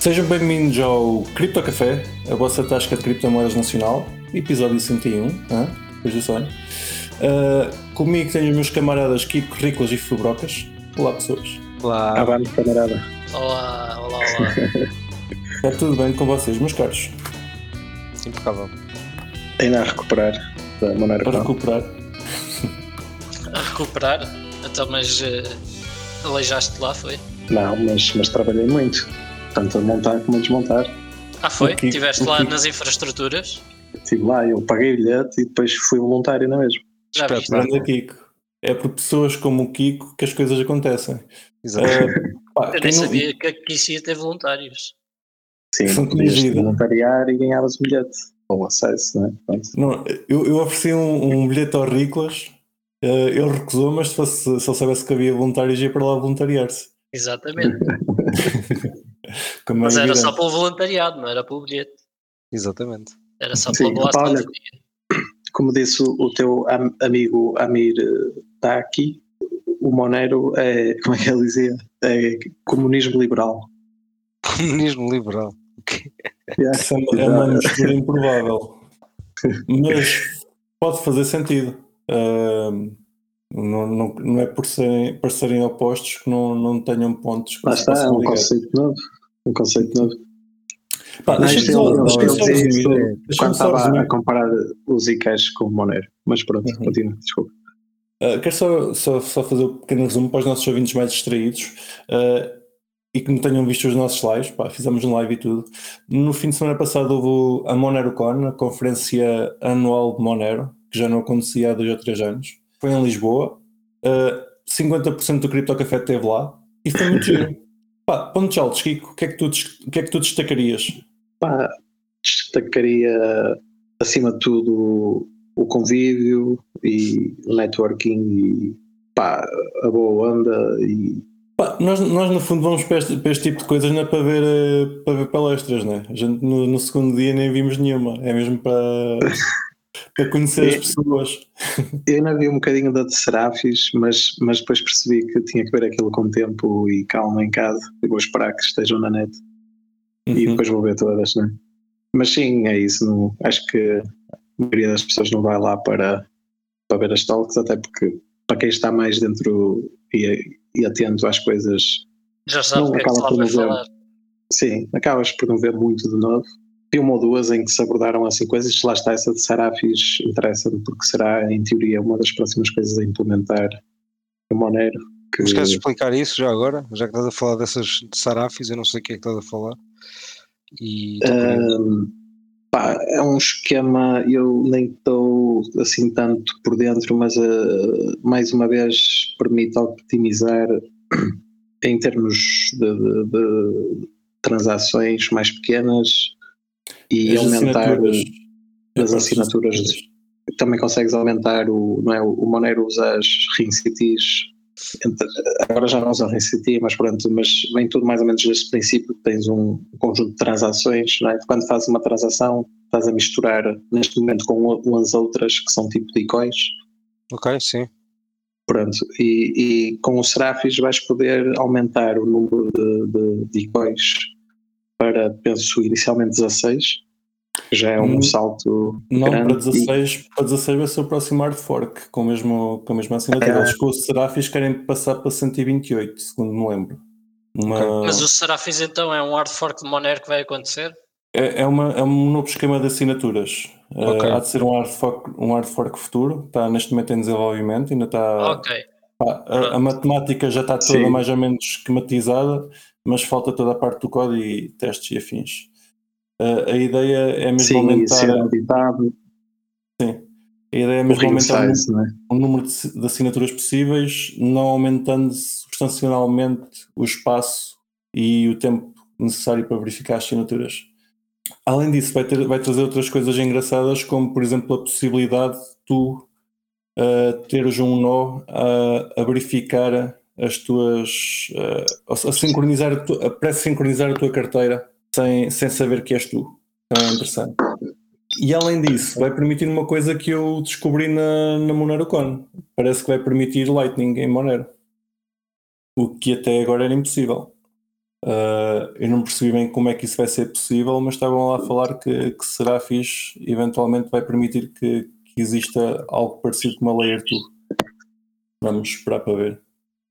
Sejam bem-vindos ao Cripto Café, a vossa tasca de criptomoedas nacional, episódio 101, hein? depois do sonho. Uh, comigo tenho os meus camaradas Kiko, Riclas e Fubrocas. Olá, pessoas. Olá. Ah, vamos, camarada. Olá, olá, olá. Está tudo bem com vocês, meus caros? Impecável. Ainda a recuperar da maneira Para recuperar. A recuperar? Então, mas uh, aleijaste lá, foi? Não, mas, mas trabalhei muito. Tanto a montar como a desmontar. Ah, foi? Estiveste lá nas infraestruturas? Estive lá, eu paguei o bilhete e depois fui voluntário, não é mesmo? Já? Grande Kiko. É por pessoas como o Kiko que as coisas acontecem. Exato. Uh, pá, Eu nem não- sabia que aqui se ia ter voluntários. Sim, São podias voluntariar e ganhavas o bilhete. Ou acesso, não é? Pronto. Não, eu, eu ofereci um, um bilhete ao Riclas, uh, ele recusou, mas se, fosse, se ele soubesse que havia voluntários, ia para lá voluntariar-se. Exatamente. Como é Mas era só pelo voluntariado, não era pelo bilhete. Exatamente. Era só Sim, pela boa olha, assinatura. Como disse o, o teu am- amigo Amir eh, está aqui, o Monero é, como é que ele dizia? É comunismo liberal. Comunismo liberal. Yeah. É, é uma mistura improvável. Mas pode fazer sentido. Ahm, não, não, não é por serem, por serem opostos que não, não tenham pontos que Lá está, é um ligar. conceito novo. Um conceito novo. Pá, Não, deixa-me só, ele só resumir. Quando estava resumir. a comparar o Zcash com o Monero. Mas pronto, Uhum. continua, desculpa. Uh, quero só, só, só fazer um pequeno resumo para os nossos ouvintes mais distraídos uh, e que não tenham visto os nossos lives. Pá, fizemos um live e tudo. No fim de semana passado houve a MoneroCon, a conferência anual de Monero, que já não acontecia há dois ou três anos. Foi em Lisboa. Uh, 50% do Cripto Café esteve lá e foi muito giro. Pá, pontos altos, Kiko, o que, é que tu, o que é que tu destacarias? Pá, destacaria acima de tudo o convívio e o networking e pá, a boa onda e Pá, nós, nós no fundo vamos para este, para este tipo de coisas não é para ver, eh, para ver palestras, né? A gente no, no segundo dia nem vimos nenhuma, é mesmo para, para conhecer as É. pessoas. eu ainda vi um bocadinho da de Serafis, mas, mas depois percebi que tinha que ver aquilo com tempo e calma em casa e vou esperar que estejam na net e Uhum. depois vou ver todas, né? Mas sim, é isso. Não, acho que a maioria das pessoas não vai lá para, para ver as talks, até porque para quem está mais dentro e, e atento às coisas, Já sabe Não, o que é que se acaba lá por vai não ver. falar. sim, acabas por não ver muito de novo. Vi uma ou duas em que se abordaram assim coisas, lá está essa de Serafis, interessa-me porque será, em teoria, uma das próximas coisas a implementar o Monero. Que, Mas queres explicar isso já agora? Já que estás a falar dessas sarafis, eu não sei o que é que estás a falar. E. Ahm, pá, é um esquema, eu nem estou assim tanto por dentro, mas ah, mais uma vez permite optimizar em termos de, de- de transações mais pequenas e As aumentar assinaturas. as assinaturas. Também consegues aumentar o, não é, o Monero usa as ring cities agora já não usa ring city, mas pronto, mas vem tudo mais ou menos deste princípio, que tens um conjunto de transações, não é? quando fazes uma transação estás a misturar neste momento com umas outras que são tipo decoys, Ok, sim. pronto, e, e com o Serafis vais poder aumentar o número de, de decoys para, penso, inicialmente 16, que já é um Hum, salto Não, grande para e- 16, para 16 vai ser o próximo hard fork, com, o mesmo, com a mesma assinatura. É. Eles com o Serafis querem passar para 128, segundo me lembro. Uma, Mas o Serafis então é um hard fork de Monero que vai acontecer? É, é, uma, é um novo esquema de assinaturas. Eh, Ok. há de ser um hard, fork, um hard fork futuro. Está neste momento em desenvolvimento. Ainda está. ok. pá, a, a matemática já está toda Sim. mais ou menos esquematizada, mas falta toda a parte do código e testes e afins. Eh, a ideia é mesmo sim, aumentar. ser auditado, Sim. A ideia é o mesmo aumentar o, size, não é? o número de, de assinaturas possíveis, não aumentando substancialmente o espaço e o tempo necessário para verificar as assinaturas. Além disso, vai, ter- vai trazer outras coisas engraçadas, como por exemplo a possibilidade de tu uh, teres um nó a, a verificar as tuas. uh, a, a sincronizar, a, tu- a pré-sincronizar a tua carteira sem, sem saber que és tu. Então é interessante. E além disso, vai permitir uma coisa que eu descobri na, na MoneroCon. Parece que vai permitir Lightning em Monero. O que até agora era impossível. Uh, eu não percebi bem como é que isso vai ser possível, mas estavam lá a falar que, que será fixe, eventualmente vai permitir que, que exista algo parecido com uma Layer 2. Vamos esperar para ver.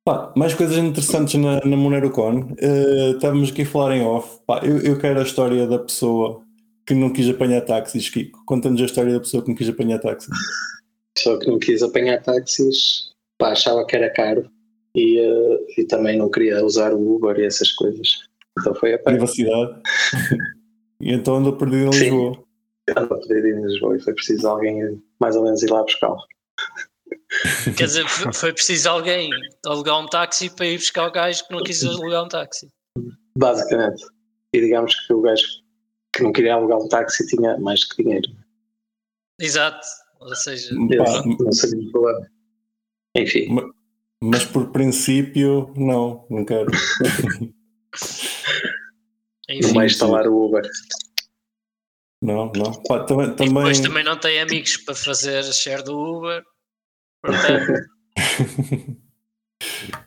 Pá, mais coisas interessantes na, na MoneroCon. Uh, estávamos aqui a falar em off. Pá, eu, eu quero a história da pessoa que não quis apanhar táxis, Kiko. Conta-nos a história da pessoa que não quis apanhar táxis. Só que não quis apanhar táxis, pá, achava que era caro e, uh, e também não queria usar o Uber e essas coisas. Então foi a pé. Privacidade. e então andou perdido em Lisboa. Sim, andou perdido em Lisboa e foi preciso alguém mais ou menos ir lá buscá-lo. Quer dizer, foi preciso alguém alugar um táxi para ir buscar o gajo que não quis alugar um táxi. Basicamente. E digamos que o gajo que não queria alugar um táxi tinha mais que dinheiro. Exato. Ou seja, Pá, não seria um problema. Enfim. Mas por princípio, não, não quero. enfim. Não vai instalar o Uber. Não, não. Pá, também, E também, depois também não tem amigos para fazer share do Uber. Portanto,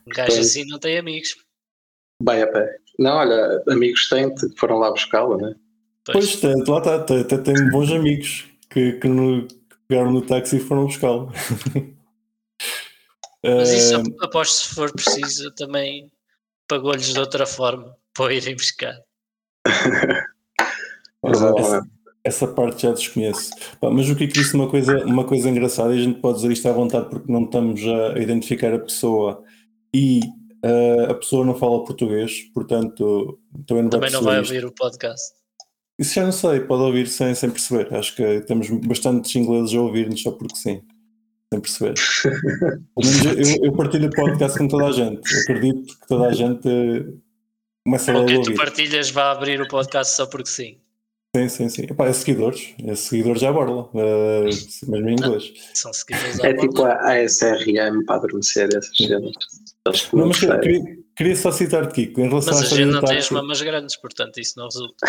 um gajo assim não tem amigos. Vai a pé. Não, olha, amigos têm que foram lá buscá-lo, né? Pois, tá- lá está, até, até tenho bons amigos que, que, no, que pegaram no táxi e foram buscá-lo. Mas isso Eh, aposto se for preciso também pagou-lhes de outra forma para irem buscar. essa, essa parte já desconheço. Pá, mas o que é que disse uma coisa, uma coisa engraçada, e a gente pode dizer isto à vontade porque não estamos a identificar a pessoa e eh, a pessoa não fala português, portanto também não vai Também não perceber vai ouvir o podcast. Isso já não sei, pode ouvir sem, sem perceber. Acho que temos bastantes ingleses a ouvir-nos só porque sim, sem perceber. Eu, eu partilho o podcast com toda a gente. Eu acredito que toda a gente começa a tu ouvir. partilhas, vai abrir o podcast só porque sim. Sim, sim, sim. Epá, é seguidores, é seguidores à borla, eh, mesmo em inglês. São seguidores à É tipo a ASRM para adormecer essas cenas. Não, mas queria, queria só citar-te, Kiko, em relação Mas à a história gente não tem as mamas grandes, portanto isso não resulta.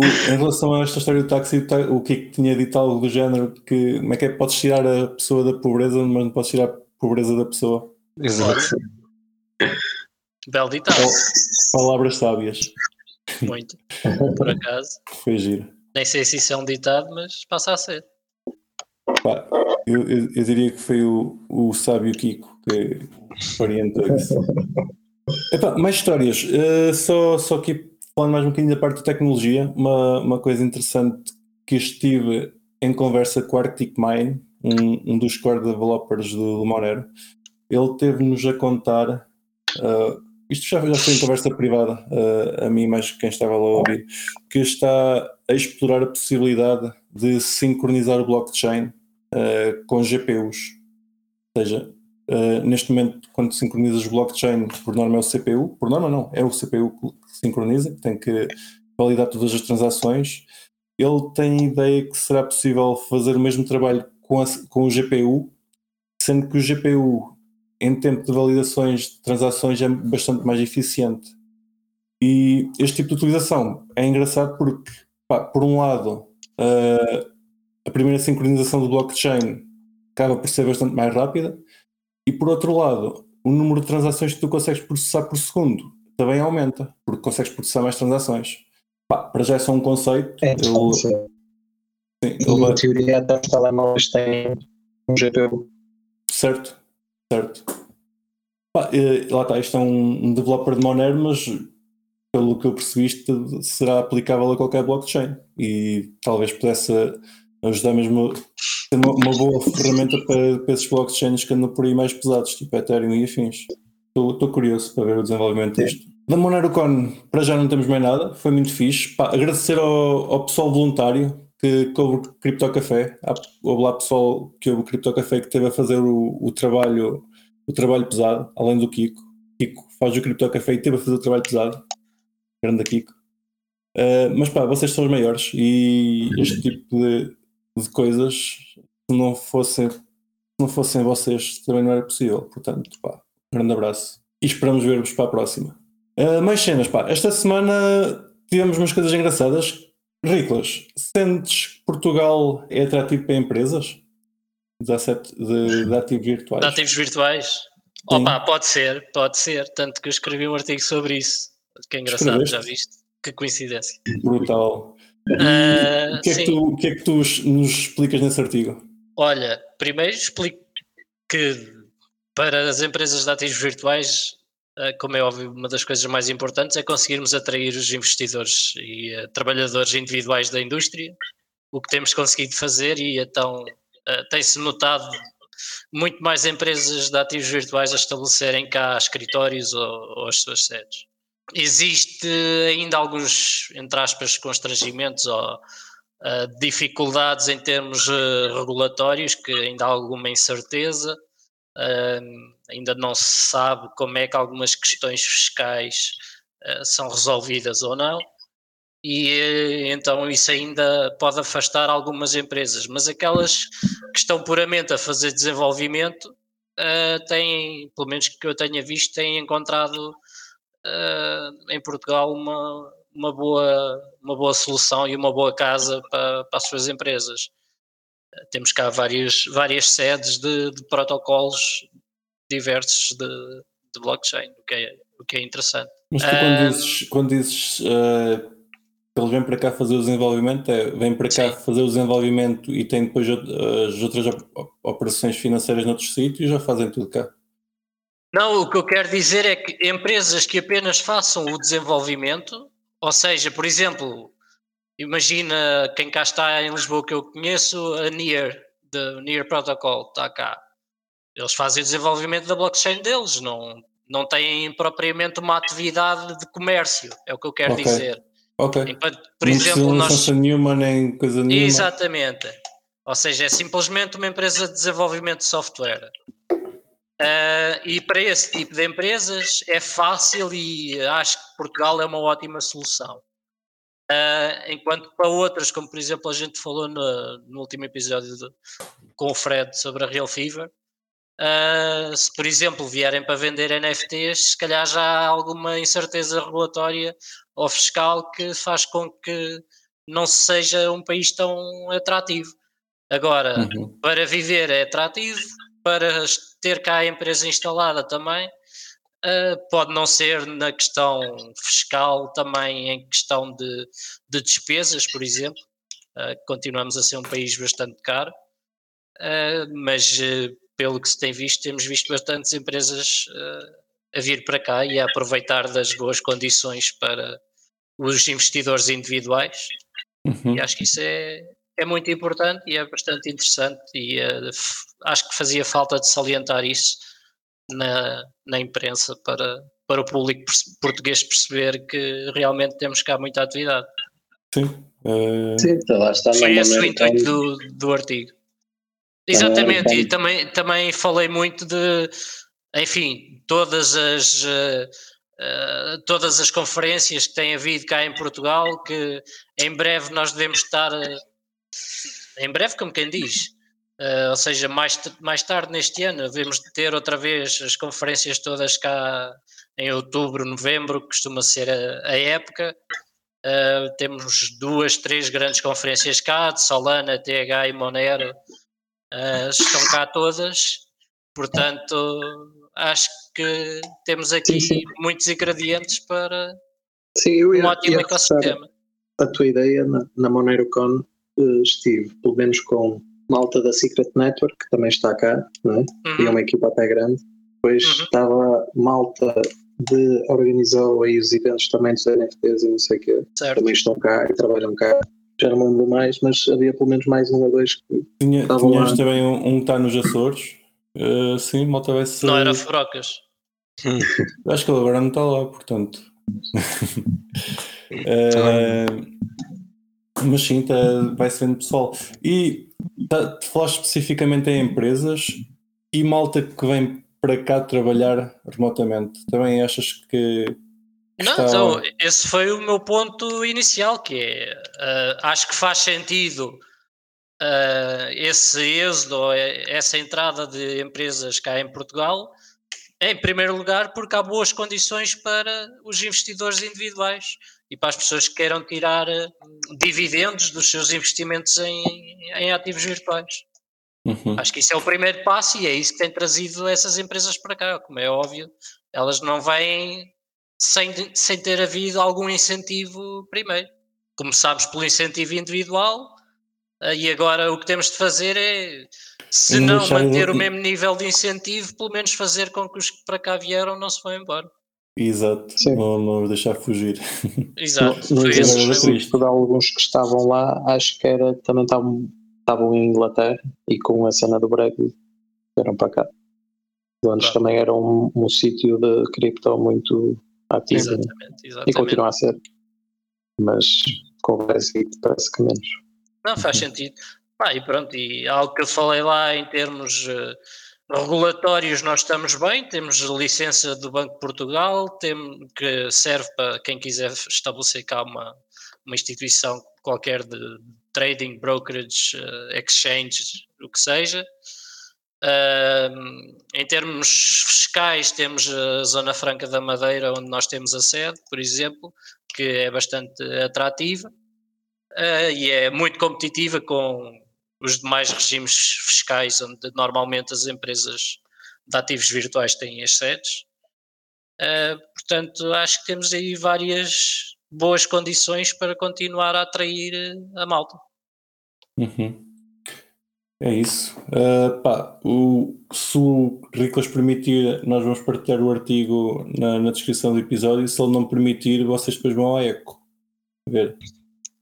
O- Em relação a esta história do táxi, o Kiko tinha dito algo do género que como é que é? Podes tirar a pessoa da pobreza, mas não podes tirar a pobreza da pessoa. Exato. Belo ditado, Palavras sábias. muito, por acaso. Foi giro. Nem sei se isso é um ditado, mas passa a ser. Pá, eu, eu- eu diria que foi o, o sábio Kiko que orientou isso. Epá, mais histórias. Eh, só, só aqui falando mais um bocadinho da parte da tecnologia, uma, uma coisa interessante que estive em conversa com o Arctic Mine, um, um dos core developers do, do Monero. Ele teve-nos a contar. eh, isto já, já foi em conversa privada, eh, a mim mais quem estava lá a ouvir, que está a explorar a possibilidade de sincronizar o blockchain eh, com GPUs. Ou seja, eh, neste momento, quando sincronizas o blockchain, por norma é o CPU, por norma não, é o CPU que sincroniza, que tem que validar todas as transações. Ele tem ideia que será possível fazer o mesmo trabalho com, a- com o GPU, sendo que o GPU, em tempo de validações de transações, é bastante mais eficiente. E este tipo de utilização é engraçado porque, pá, por um lado, eh, a primeira sincronização do blockchain acaba por ser bastante mais rápida, e por outro lado, o número de transações que tu consegues processar por segundo também aumenta, porque consegues processar mais transações. Pá, para já é só um conceito. É, ele, sim, ele E em teoria até os telemóveis têm um GPU. certo, certo. Pá, lá está, isto é um, um developer de Monero, mas pelo que eu percebi, isto será aplicável a qualquer blockchain e talvez pudesse ajudar mesmo a ser uma, uma boa ferramenta para, para esses blockchains que andam por aí mais pesados, tipo Ethereum e afins. Estou curioso para ver o desenvolvimento disto. Da MoneroCon, para já não temos mais nada, foi muito fixe. Pá, agradecer ao, ao pessoal voluntário que, que houve o Cripto Café. Houve lá pessoal que houve o Cripto Café que esteve a fazer o, o trabalho, o trabalho pesado, além do Kiko. Kiko faz o Cripto Café e esteve a fazer o trabalho pesado. Grande Kiko. Uh, mas pá, vocês são os maiores e este tipo de, de coisas, se não fossem, se não fossem vocês, também não era possível. Portanto, pá, grande abraço e esperamos ver-vos para a próxima. Uh, mais cenas, pá. Esta semana tivemos umas coisas engraçadas. Riclas, sentes que Portugal é atrativo para empresas de, de, de ativos virtuais? De ativos virtuais. Opa, pode ser, pode ser. Tanto que eu escrevi um artigo sobre isso. Que é engraçado, já viste? Que coincidência. Brutal. Uh, o, que é que tu, o que é que tu nos explicas nesse artigo? Olha, primeiro explico que para as empresas de ativos virtuais, como é óbvio, uma das coisas mais importantes é conseguirmos atrair os investidores e uh, trabalhadores individuais da indústria, o que temos conseguido fazer e então tem-se notado muito mais empresas de ativos virtuais a estabelecerem cá escritórios ou, ou as suas sedes. Existe ainda alguns, entre aspas, constrangimentos ou uh, dificuldades em termos uh, regulatórios, que ainda há alguma incerteza, uh, ainda não se sabe como é que algumas questões fiscais são resolvidas ou não e eh, então isso ainda pode afastar algumas empresas, mas aquelas que estão puramente a fazer desenvolvimento uh, têm, pelo menos que eu tenha visto, têm encontrado uh, em Portugal uma, uma, boa, uma boa solução e uma boa casa para, para as suas empresas. Uh, temos cá várias, várias sedes de, de protocolos diversos de, de blockchain, o que é, o que é interessante. Mas tu quando dizes, quando dizes ele vem para cá fazer o desenvolvimento, é, vem para cá Sim. fazer o desenvolvimento e tem depois as outras operações financeiras noutros sítios, já fazem tudo cá. Não, o que eu quero dizer é que empresas que apenas façam o desenvolvimento, ou seja, por exemplo, imagina quem cá está em Lisboa que eu conheço, a NIR, da NIR Protocol, está cá. Eles fazem o desenvolvimento da blockchain deles, não, não têm propriamente uma atividade de comércio, é o que eu quero okay. dizer. Ok. Enquanto, por não exemplo, nós. nenhuma nem coisa nenhuma. Exatamente. Ou seja, é simplesmente uma empresa de desenvolvimento de software. Uh, e para esse tipo de empresas é fácil e acho que Portugal é uma ótima solução. Uh, enquanto para outras, como por exemplo a gente falou no, no último episódio de, com o Fred sobre a Real Fever, uh, se por exemplo vierem para vender NFTs, se calhar já há alguma incerteza regulatória ou fiscal que faz com que não seja um país tão atrativo. Agora, uhum. para viver é atrativo, para ter cá a empresa instalada também, uh, pode não ser na questão fiscal, também em questão de, de despesas, por exemplo. Uh, continuamos a ser um país bastante caro, mas pelo que se tem visto, temos visto bastantes empresas a vir para cá e a aproveitar das boas condições para, os investidores individuais. Uhum. E acho que isso é, é muito importante e é bastante interessante e uh, acho que fazia falta de salientar isso na, na imprensa para, para o público português perceber que realmente temos cá muita atividade. Sim. Uh... Sim, então lá está Foi esse o intuito do, do artigo. Exatamente, e também, também falei muito de, enfim, todas as... Uh, uh, todas as conferências que tem havido cá em Portugal, que em breve nós devemos estar, uh, em breve, como quem diz, uh, ou seja, mais, mais tarde neste ano, devemos ter outra vez as conferências todas cá em outubro, novembro, que costuma ser a, a época. temos duas, três grandes conferências cá, de Solana, TH e Monero, estão cá todas, portanto, acho que temos aqui sim, sim. muitos ingredientes para sim, eu ia, um ótimo ecossistema. A tua ideia na, na MoneroCon uh, estive, pelo menos com malta da Secret Network, que também está cá, não é? Uhum. e é uma equipa até grande. Depois uhum. estava malta de organizou aí os eventos também dos NFTs e não sei o quê. Certo. Também estão cá e trabalham cá. Já não lembro mais, mas havia pelo menos mais um ou dois que. Tinha, tinhas também um, um que está nos Açores. Uh, sim, malta vai ser. Não era Frocas. Acho que ele agora não está lá, portanto. é, mas sim, tá, vai sendo pessoal. E tá, falaste especificamente em empresas e malta que vem para cá trabalhar remotamente. Também achas que. Não, está... então, esse foi o meu ponto inicial, que é uh, acho que faz sentido uh, esse êxodo, essa entrada de empresas cá em Portugal, em primeiro lugar, porque há boas condições para os investidores individuais e para as pessoas que queiram tirar uh, dividendos dos seus investimentos em, em ativos virtuais. Uhum. Acho que isso é o primeiro passo e é isso que tem trazido essas empresas para cá, como é óbvio. Elas não vêm sem, sem ter havido algum incentivo primeiro. Começámos pelo incentivo individual eh, e agora o que temos de fazer é, se Não manter o mesmo nível de incentivo, pelo menos fazer com que os que para cá vieram não se vão embora. Exato, Sim. não, não os deixar fugir. Exato. No foi exemplo esse era o triste. exemplo de alguns que estavam lá, acho que era, também estavam, estavam em Inglaterra e com a cena do Brexit vieram para cá. Londres Claro. também era um, um sítio de cripto muito ativo né? Exatamente, e exatamente. continua a ser. Mas com o Brexit parece que menos. Não, faz sentido. Pá, e pronto, e algo que eu falei lá em termos eh, regulatórios, nós estamos bem, temos licença do Banco de Portugal, tem, que serve para quem quiser estabelecer cá uma, uma instituição qualquer de trading, brokerage, eh, exchange, o que seja. Ahm, em termos fiscais, temos a Zona Franca da Madeira, onde nós temos a sede, por exemplo, que é bastante atrativa eh, e é muito competitiva com os demais regimes fiscais, onde normalmente as empresas de ativos virtuais têm as sedes. Eh, portanto, acho que temos aí várias boas condições para continuar a atrair eh, a malta. Uhum. É isso. Uh, pá, o, se o Riclas permitir, nós vamos partilhar o artigo na, na descrição do episódio. Se ele não permitir, vocês depois vão à Eco. Ver.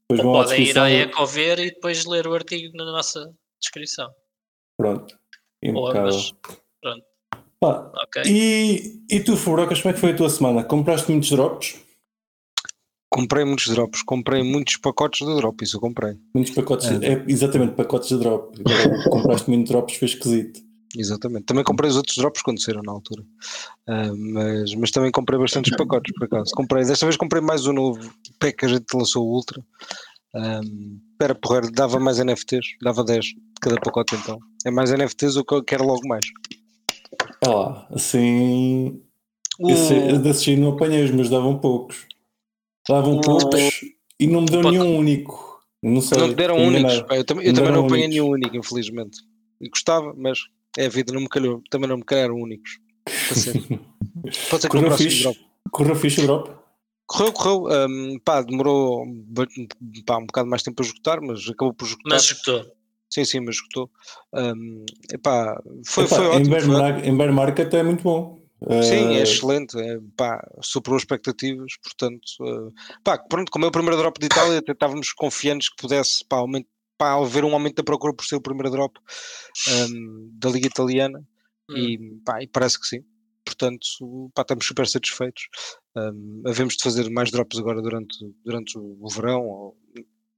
Depois vão à Podem ir descrição. à Eco ver e depois ler o artigo na nossa descrição. Pronto. Impecável. pronto, Pá, ok. e, e tu, Fubrocas, como é que foi a tua semana? Compraste muitos drops? Comprei muitos drops, comprei muitos pacotes de drop, isso eu comprei. Muitos pacotes? É. É, exatamente, pacotes de drop. Agora, compraste muitos drops, foi esquisito. Exatamente. Também comprei os outros drops quando saíram na altura. Ah, mas, mas também comprei bastantes pacotes, por acaso. Comprei, desta vez comprei mais o novo pack que a gente lançou, o Ultra. Ah, era porreiro, dava mais NFTs, dava 10 de cada pacote então. É mais NFTs o que eu quero logo mais. Ah lá, assim. O- Esse, desses não apanhei, os meus davam poucos. O- poucos e não me deu Pode- nenhum único. Não sei. não te deram únicos. pá, Eu, também- eu Não também não apanhei únicos. nenhum único, infelizmente. E gostava, mas é a vida, não me calhou. Também não me calharam únicos. Para. Pode ser que no Correu próximo fixe? drop. Correu fixe o drop? Correu, correu. hum, pá, demorou pá, um bocado mais tempo a esgotar, mas acabou por esgotar. Mas escutou. Sim, sim, mas esgotou. Epá, foi, Epá, foi em, ótimo. bear foi em bear market é muito bom. Sim, é Eh, excelente, é, pá, superou expectativas, portanto, eh, pá, pronto, como é o primeiro drop de Itália, até estávamos confiantes que pudesse, pá, aument, pá, haver um aumento da procura por ser o primeiro drop ehm, da Liga Italiana, Hum. e, pá, e parece que sim, portanto, pá, estamos super satisfeitos, um, havemos de fazer mais drops agora durante, durante o, verão, ou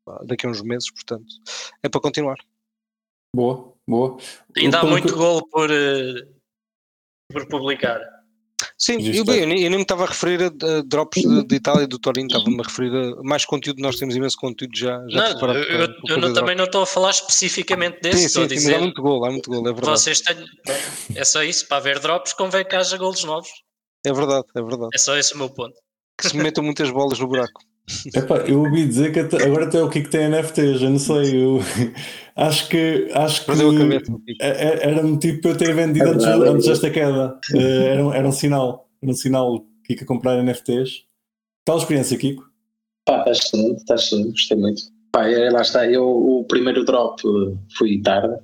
pá, daqui a uns meses, portanto, é para continuar. Boa, boa. Ainda há muito que- golo por, eh, por publicar. Sim, eu, bem, eu, nem, eu nem me estava a referir a, drops de, de Itália e do Torino, estava-me a referir a mais conteúdo, nós temos imenso conteúdo já, já Não, preparado eu, para- eu- para eu não- também não estou a falar especificamente desse, Sim, estou a sim, sim, mas há dizer. muito gol, há muito gol, é verdade. Vocês têm. É só isso, para haver drops convém que haja golos novos. É verdade, é verdade. É só esse o meu ponto. Que se metam muitas bolas no buraco. Epá, eu ouvi dizer que até- agora até o Kiko tem NFTs, eu não sei. Eu acho que acho que é- é- era um tipo eu ter vendido É antes, verdade, antes desta queda. Eh, era, um- era um sinal. Era um sinal Kiko a comprar NFTs. Tal experiência, Kiko? Pá, está excelente, está excelente, gostei muito. Pá, é, lá está, eu o primeiro drop fui tarde,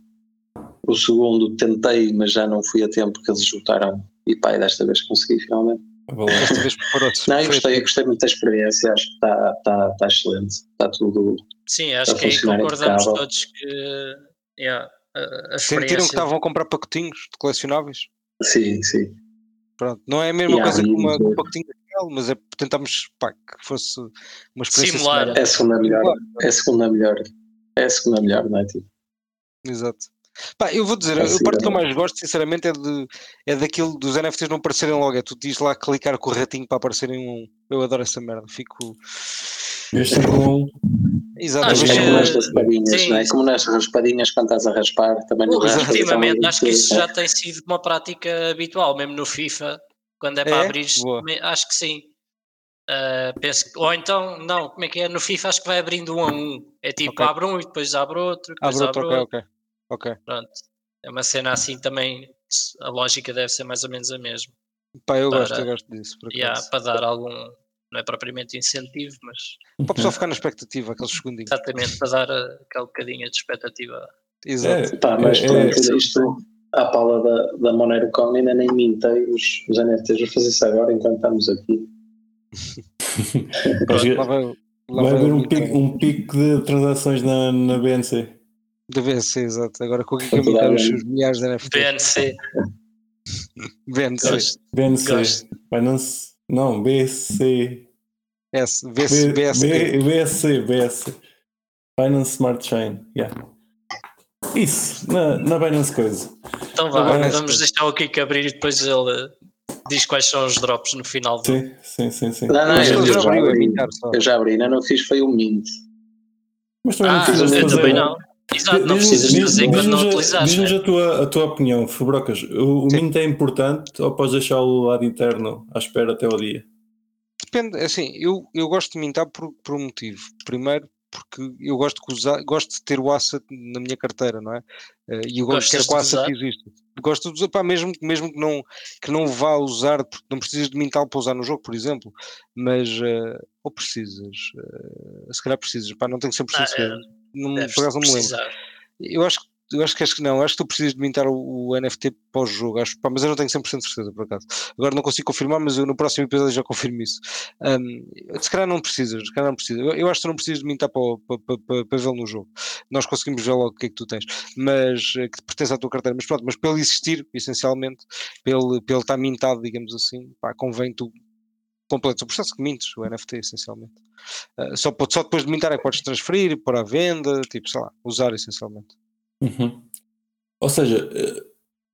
o segundo tentei, mas já não fui a tempo porque eles esgotaram e pá, e desta vez consegui finalmente. Desta vez preparou-se. Não, eu gostei, gostei muito da experiência, acho que está está está excelente, está tudo. Sim, acho que aí concordamos impecável. todos que yeah, a, a Sentiram que estavam a comprar pacotinhos de colecionáveis? Sim, sim. Pronto, não é a mesma há coisa que uma, um pacotinho daquele, mas é tentámos pá, que fosse uma experiência Simular. semelhante. É a segunda melhor, é a segunda melhor, é a segunda melhor, não é? Tipo, Exato. Pá, eu vou dizer, a Assim, parte que eu mais gosto, sinceramente, é, de, é daquilo dos NFTs não aparecerem logo. É tu diz lá clicar com o ratinho para aparecerem um. Eu adoro essa merda. Fico. Este é eu é como nas raspadinhas, sim. não é? Como nas raspadinhas quando estás a raspar, também não raspas, Ultimamente, acho que isso é- já tem sido uma prática habitual, mesmo no FIFA, quando é para É? abrir. Acho que sim. Ah, penso que- ou então, não, como é que é? No FIFA acho que vai abrindo um a um. É tipo, Ok. abre um e depois abre outro, depois Abre abre outro, outro. ok, ok. Pronto. É uma cena assim também, a lógica deve ser mais ou menos a mesma. Pá, eu Para- gosto, eu gosto disso. Por Yeah, para dar algum, não é propriamente incentivo, mas Para o pessoal ficar na expectativa, aqueles segundinhos. exatamente para dar uh, aquele bocadinho de expectativa. Exato. É, Pá, mas é- pronto, é- isto à pala da, da Monero Coin ainda nem mintei os, os NFTs. Vou fazer isso agora enquanto estamos aqui. Que Lá vai, lá vai haver um pico, um pico de transações na, na BNC. Deve ser, exato. Agora com o que Toda a mintar os seus milhares de NFTs. BNC, BNC. gosto, BNC. gosto. Binance. Não, BC. S, BS, B- BS. B- BSC, BSC. Binance Smart Chain. Yeah. Isso, na, na Binance Coisa. Então vá, Agora, vamos deixar o Kiko abrir e depois ele diz quais são os drops no final do. Sim, sim, sim. sim. Não, não, eu, eu já abri. Eu já abri, ainda não fiz, foi o Mint. Mas também não Ah, precisas de eu fazer. também não. Exato, não precisas de diz- fazer quando não utilizares. Diz-nos né? a tua, a tua opinião, Fabrocas. O, o. Mint é importante ou podes deixá-lo lá de interno à espera até ao dia? Depende, assim, eu, eu gosto de mintar por, por um motivo. Primeiro, porque eu gosto de, usar, gosto de ter o asset na minha carteira, não é? Eh, E eu gosto quero que o de asset exista. Gosto de usar, pá, mesmo, mesmo que, não, que não vá usar, porque não precisas de mintá-lo para usar no jogo, por exemplo, mas, eh, ou precisas, eh, se calhar precisas, pá, não tenho 100% Ah, certeza. Não, Deves por acaso não me lembro. Eu acho, que- eu acho que acho que não, acho que tu precisas de mintar o, o NFT pós-jogo, acho, pá, mas eu não tenho 100% de certeza, por acaso. Agora não consigo confirmar, mas eu no próximo episódio já confirmo isso. Um, se calhar não precisas, se calhar não precisas. Eu, eu acho que tu não precisas de mintar para, para, para, para, vê-lo no jogo. Nós conseguimos ver logo o que é que tu tens, mas eh, que pertence à tua carteira. Mas pronto, mas ele existir, essencialmente, para ele estar mintado, digamos assim, pá, convém tu completes o processo que mintes, o NFT, essencialmente. Uh, só, pode- só depois de mintar é que podes transferir, pôr à venda, tipo, sei lá, usar essencialmente. Uhum. Ou seja, eh,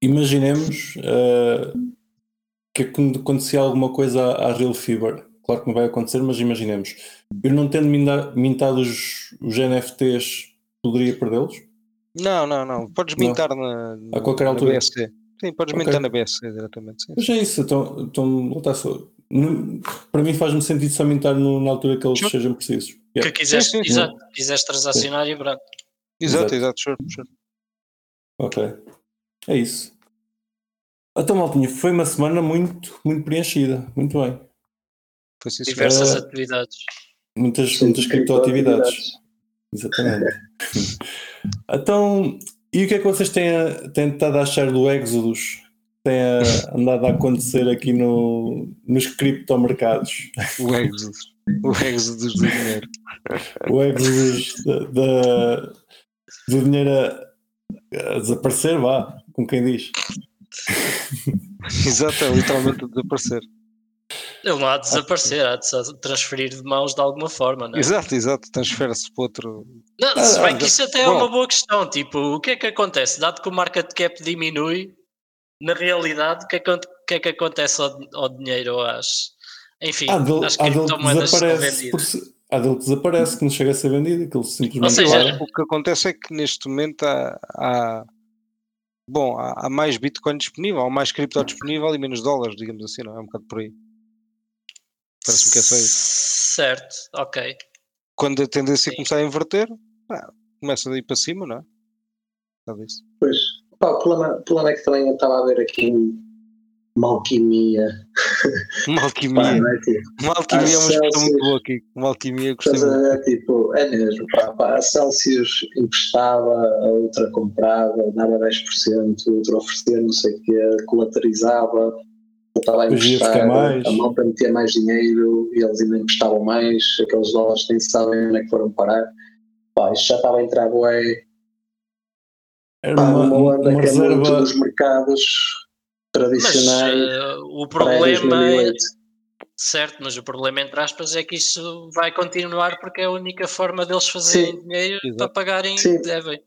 imaginemos eh, que quando acontecia alguma coisa à, à Real Fever. Claro que não vai acontecer, mas imaginemos. Eu não tendo mintado os, os NFTs, poderia perdê-los? Não, não, não. Podes Não. mintar na, A qualquer na altura. BSC. Sim, podes Ok. mintar na BSC diretamente. Sim. Mas é isso, então, então está só. Para mim faz-me sentido só no- na altura que eles Sure. sejam precisos. Que Yeah. quiseste, Sim, sim, sim. exato, quiseste transacionar e pronto. Exato, Exato. exato, sure, sure. Ok. É isso. Então, Maltinha, foi uma semana muito, muito preenchida. Muito bem. Foi sim. Diversas Eh, atividades. Muitas, muitas criptoatividades. Exatamente. então, e o que é que vocês têm, têm estado a achar do Exodus? Tem a- andado a acontecer aqui no, nos criptomercados. O Exodus. O Exodus do dinheiro. O Exodus da, da- do dinheiro a, a desaparecer, vá, como quem diz. Exato, é literalmente a desaparecer. Ele não há de desaparecer, há de se transferir de mãos de alguma forma, não é? Exato, exato. Transfere-se para outro. Não, Ah, se bem ah, que isso até é uma boa questão. Tipo, o que é que acontece? Dado que o market cap diminui, na realidade, o que é que, que, é que acontece ao, ao dinheiro ou às. Enfim, Há dele, às que criptomoedas que são desaparece, por vendidas. há dele que desaparece, que não chega a ser vendido, aquilo simplesmente Ou seja, para. O que acontece é que neste momento há. há- bom, há, há mais Bitcoin disponível, há mais cripto disponível e menos dólares, digamos assim, não é? É um bocado por aí. Parece-me que é só isso. Certo, ok. Quando a tendência Sim. começar a inverter, pá, começa daí para cima, não é? Sabe isso? Pois. Pá, o, problema, o problema é que também eu estava a ver aqui uma alquimia. Uma Pá, alquimia. não é, tipo, Uma alquimia é uma expressão Celsius. muito boa aqui. Uma alquimia gostei muito. ver, tipo, é mesmo, pá, pá, a Celsius emprestava, a outra comprava, dava 10%, a outra oferecia não sei o quê, colaterizava, estava a emprestar, a malta metia mais dinheiro e eles ainda emprestavam mais, aqueles dólares nem sabem onde é que foram parar. Pá, isto já estava a entrar bué, Era uma, uma onda uma que é muito reserva. dos mercados Mas tradicionais eh, o problema é. 2008. Certo, mas o problema, entre aspas, é que isso vai continuar porque é a única forma deles fazerem Sim. dinheiro Exato. para pagarem o Sim. que devem.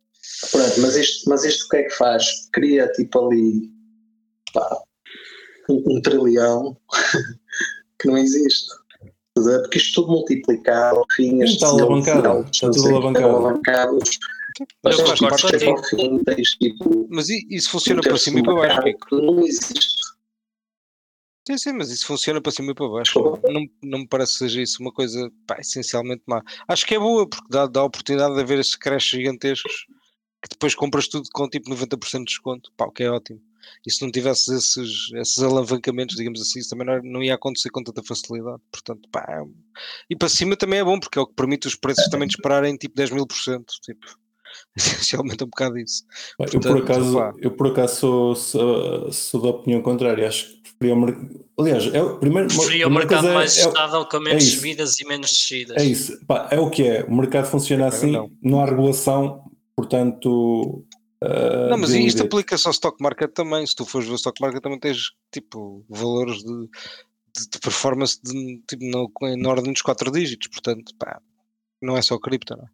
Pronto, mas isto, mas isto o que é que faz? Cria tipo ali pá, um, um trilhão que não existe. Porque isto tudo multiplicado, fim, estes Está alavancado, tudo alavancado. Mas Eu concordo contigo. tipo. Mas isso funciona para cima e para baixo, Não existe. Sim, sim, mas isso funciona para cima e para baixo. Não, não me parece que seja isso uma coisa pá, essencialmente má. Acho que é boa, porque dá, dá a oportunidade de haver esses crashes gigantescos que depois compras tudo com tipo 90% de desconto, pá, o que é ótimo. E se não tivesses esses, esses alavancamentos, digamos assim, isso também não, não ia acontecer com tanta facilidade. Portanto, pá, é e para cima também é bom, porque é o que permite os preços também dispararem tipo 10 mil por cento. Tipo, já aumenta um bocado isso. Pá, eu, por Portanto, acaso, pá. eu por acaso sou, sou, sou da opinião contrária. Acho que preferia o mercado. Aliás, é o primeiro. Preferia o mercado é- mais é, estável com menos isso. subidas e menos descidas. é isso. Pá, é o que é. O mercado funciona assim, não. não, há regulação, portanto. ah, Não, mas de- isto aplica-se ao stock market também. Se tu fores ver o stock market, também tens tipo valores de, de- de performance de, tipo, no, na ordem dos 4 dígitos. Portanto, pá, não é só cripto, não é?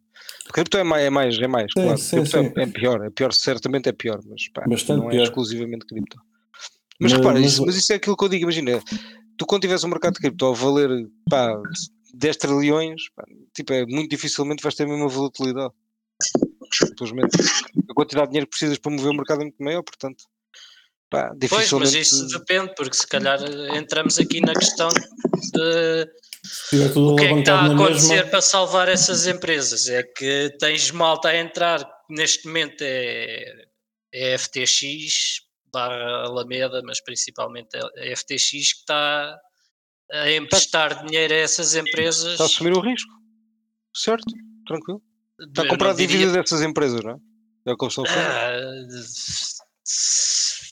Cripto é mais, é mais, é mais Sim, claro. sim, cripto é- sim. É, pior, é pior, certamente é pior, mas pá, Bastante não é pior. exclusivamente cripto. Mas, Mas- repara, mas- isso, mas isso é aquilo que eu digo, imagina, tu quando tiveres um mercado de cripto a valer pá, 10 trilhões, pá, tipo, é muito dificilmente vais ter a mesma volatilidade. Simplesmente. A quantidade de dinheiro que precisas para mover o mercado é muito maior, portanto. Pá, Pois, dificilmente. mas isso depende, porque se calhar eh, entramos aqui na questão de o que é que está a acontecer mesma. para salvar essas empresas. É que tens malta a entrar, que neste momento é, é FTX, barra Alameda, mas principalmente é FTX que está a emprestar dinheiro a essas empresas. Está a assumir o risco. Certo, tranquilo. Está a Eu comprar diria- dívida dessas empresas, não é? É o que eles estão a fazer. Ah,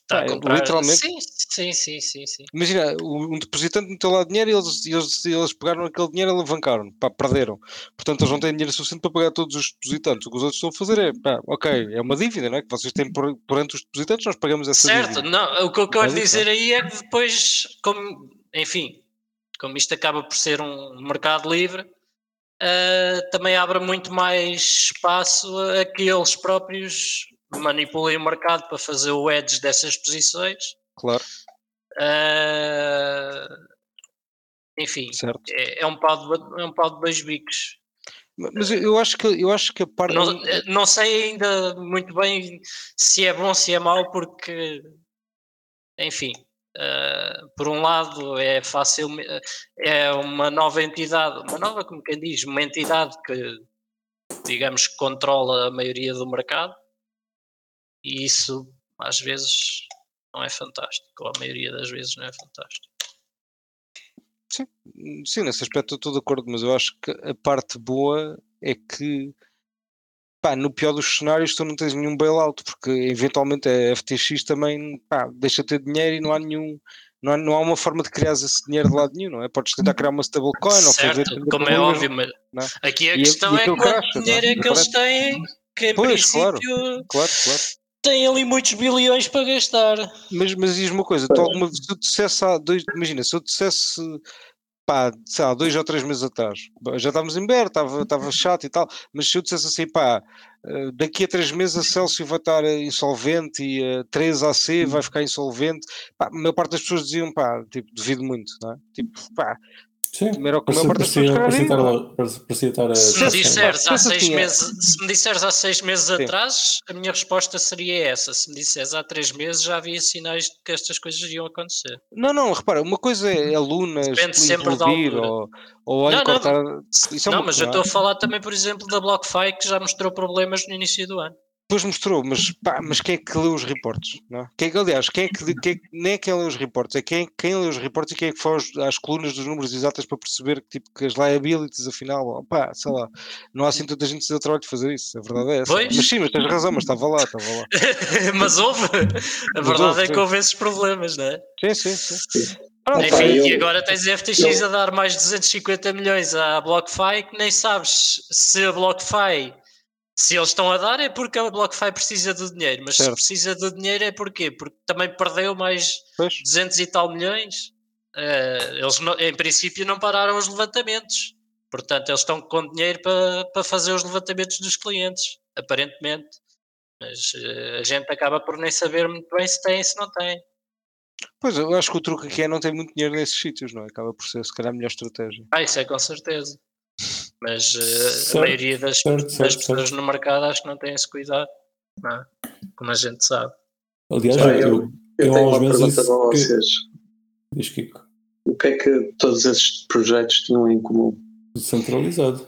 está a comprar. literalmente. Sim, sim, sim, sim, sim. Imagina, um depositante meteu lá dinheiro e eles, eles, eles pegaram aquele dinheiro e alavancaram, pá, perderam. Portanto, eles não têm dinheiro suficiente para pagar todos os depositantes. O que os outros estão a fazer é, pá, ok, é uma dívida, não é? Que vocês têm por, perante os depositantes, nós pagamos essa Certo, dívida. não, o que eu quero dizer aí é que depois, como, enfim, como isto acaba por ser um mercado livre, ah, também abre muito mais espaço a que eles próprios manipulem o mercado para fazer o edge dessas posições. Claro, Ah, enfim, certo. é, é um pau de, é um pau de dois bicos. Mas eu, acho que, eu acho que a parte. Não, não sei ainda muito bem se é bom, se é mau, porque, enfim, eh, por um lado é fácil, é uma nova entidade, uma nova, como quem diz, uma entidade que, digamos, que controla a maioria do mercado, e isso às vezes não é fantástico, ou a maioria das vezes não é fantástico. Sim, nesse aspecto eu estou de acordo, mas eu acho que a parte boa é que pá, no pior dos cenários tu não tens nenhum bailout, porque eventualmente a FTX também pá, deixa de ter dinheiro e não há nenhum. Não há, não há uma forma de criar esse dinheiro de lado nenhum, não é? Podes tentar criar uma stablecoin ou fazer. como é óbvio, mas é? aqui a E- questão é aquilo quanto é? dinheiro é que eles têm, que em Pois, claro. princípio Claro, claro. Têm ali muitos bilhões para gastar. Mas, mas diz-me uma coisa, tu alguma vez, se eu te dissesse há dois, imagina, se eu dissesse pá, sei lá, dois ou três meses atrás, já estávamos em Ber, estava, estava chato e tal, mas se eu dissesse assim, pá, eh, daqui a três meses a Celsius vai estar insolvente e a 3AC vai ficar insolvente, pá, a maior parte das pessoas diziam, pá, tipo, devido muito, não é? Tipo, pá, Sim, Também era o que a maior parte das parecia, pessoas parecia, queriam. estar, parecia, parecia estar a. Se me disseres há seis assim, é- meses, se me disseres há seis meses Sim. atrás, a minha resposta seria essa. Se me disseres há três meses, já havia sinais de que estas coisas iam acontecer. Não, não, repara, uma coisa é alunas Depende sempre da implodir altura. ou, ou Não, não, cortar. Isso é não, mas eu estou a falar também, por exemplo, da BlockFi que já mostrou problemas no início do ano. Depois mostrou, mas, pá, mas quem é que leu os reportes? Não é? quem é que, aliás, quem é que, quem é que- nem é quem leu os reportes, é quem, quem leu os reportes e quem é que foi às colunas dos números exatas para perceber que, tipo, que as liabilities, afinal, pá, sei lá, não há assim tanta gente que trabalho de fazer isso, a verdade é essa. Pois. Mas sim, mas tens razão, mas estava lá, estava lá. mas houve. A verdade houve, é que sim. houve esses problemas, não é? Sim, sim, sim. Pronto, Epá, Enfim, eu- e agora tens a FTX eu- a dar mais de 250 milhões à BlockFi que nem sabes se a BlockFi, se eles estão a dar é porque a BlockFi precisa do dinheiro, mas Certo. se precisa do dinheiro é porquê? Porque também perdeu mais pois. 200 e tal milhões. Eh, eles não- em princípio não pararam os levantamentos, portanto eles estão com dinheiro para, para fazer os levantamentos dos clientes, aparentemente. Mas eh, a gente acaba por nem saber muito bem se tem, se não tem. Pois, eu acho que o truque aqui é não ter muito dinheiro nesses sítios, não é? Acaba por ser, se calhar, a melhor estratégia. Ah, isso é com certeza. Mas eh, Certo, a maioria das, certo, das certo, pessoas no mercado acho que não têm esse cuidado, não é? como a gente sabe. Aliás, Já, eu, eu- Eu eu tenho uma pergunta para que- vocês. Diz Kiko, O que é que todos esses projetos tinham em comum? centralizado.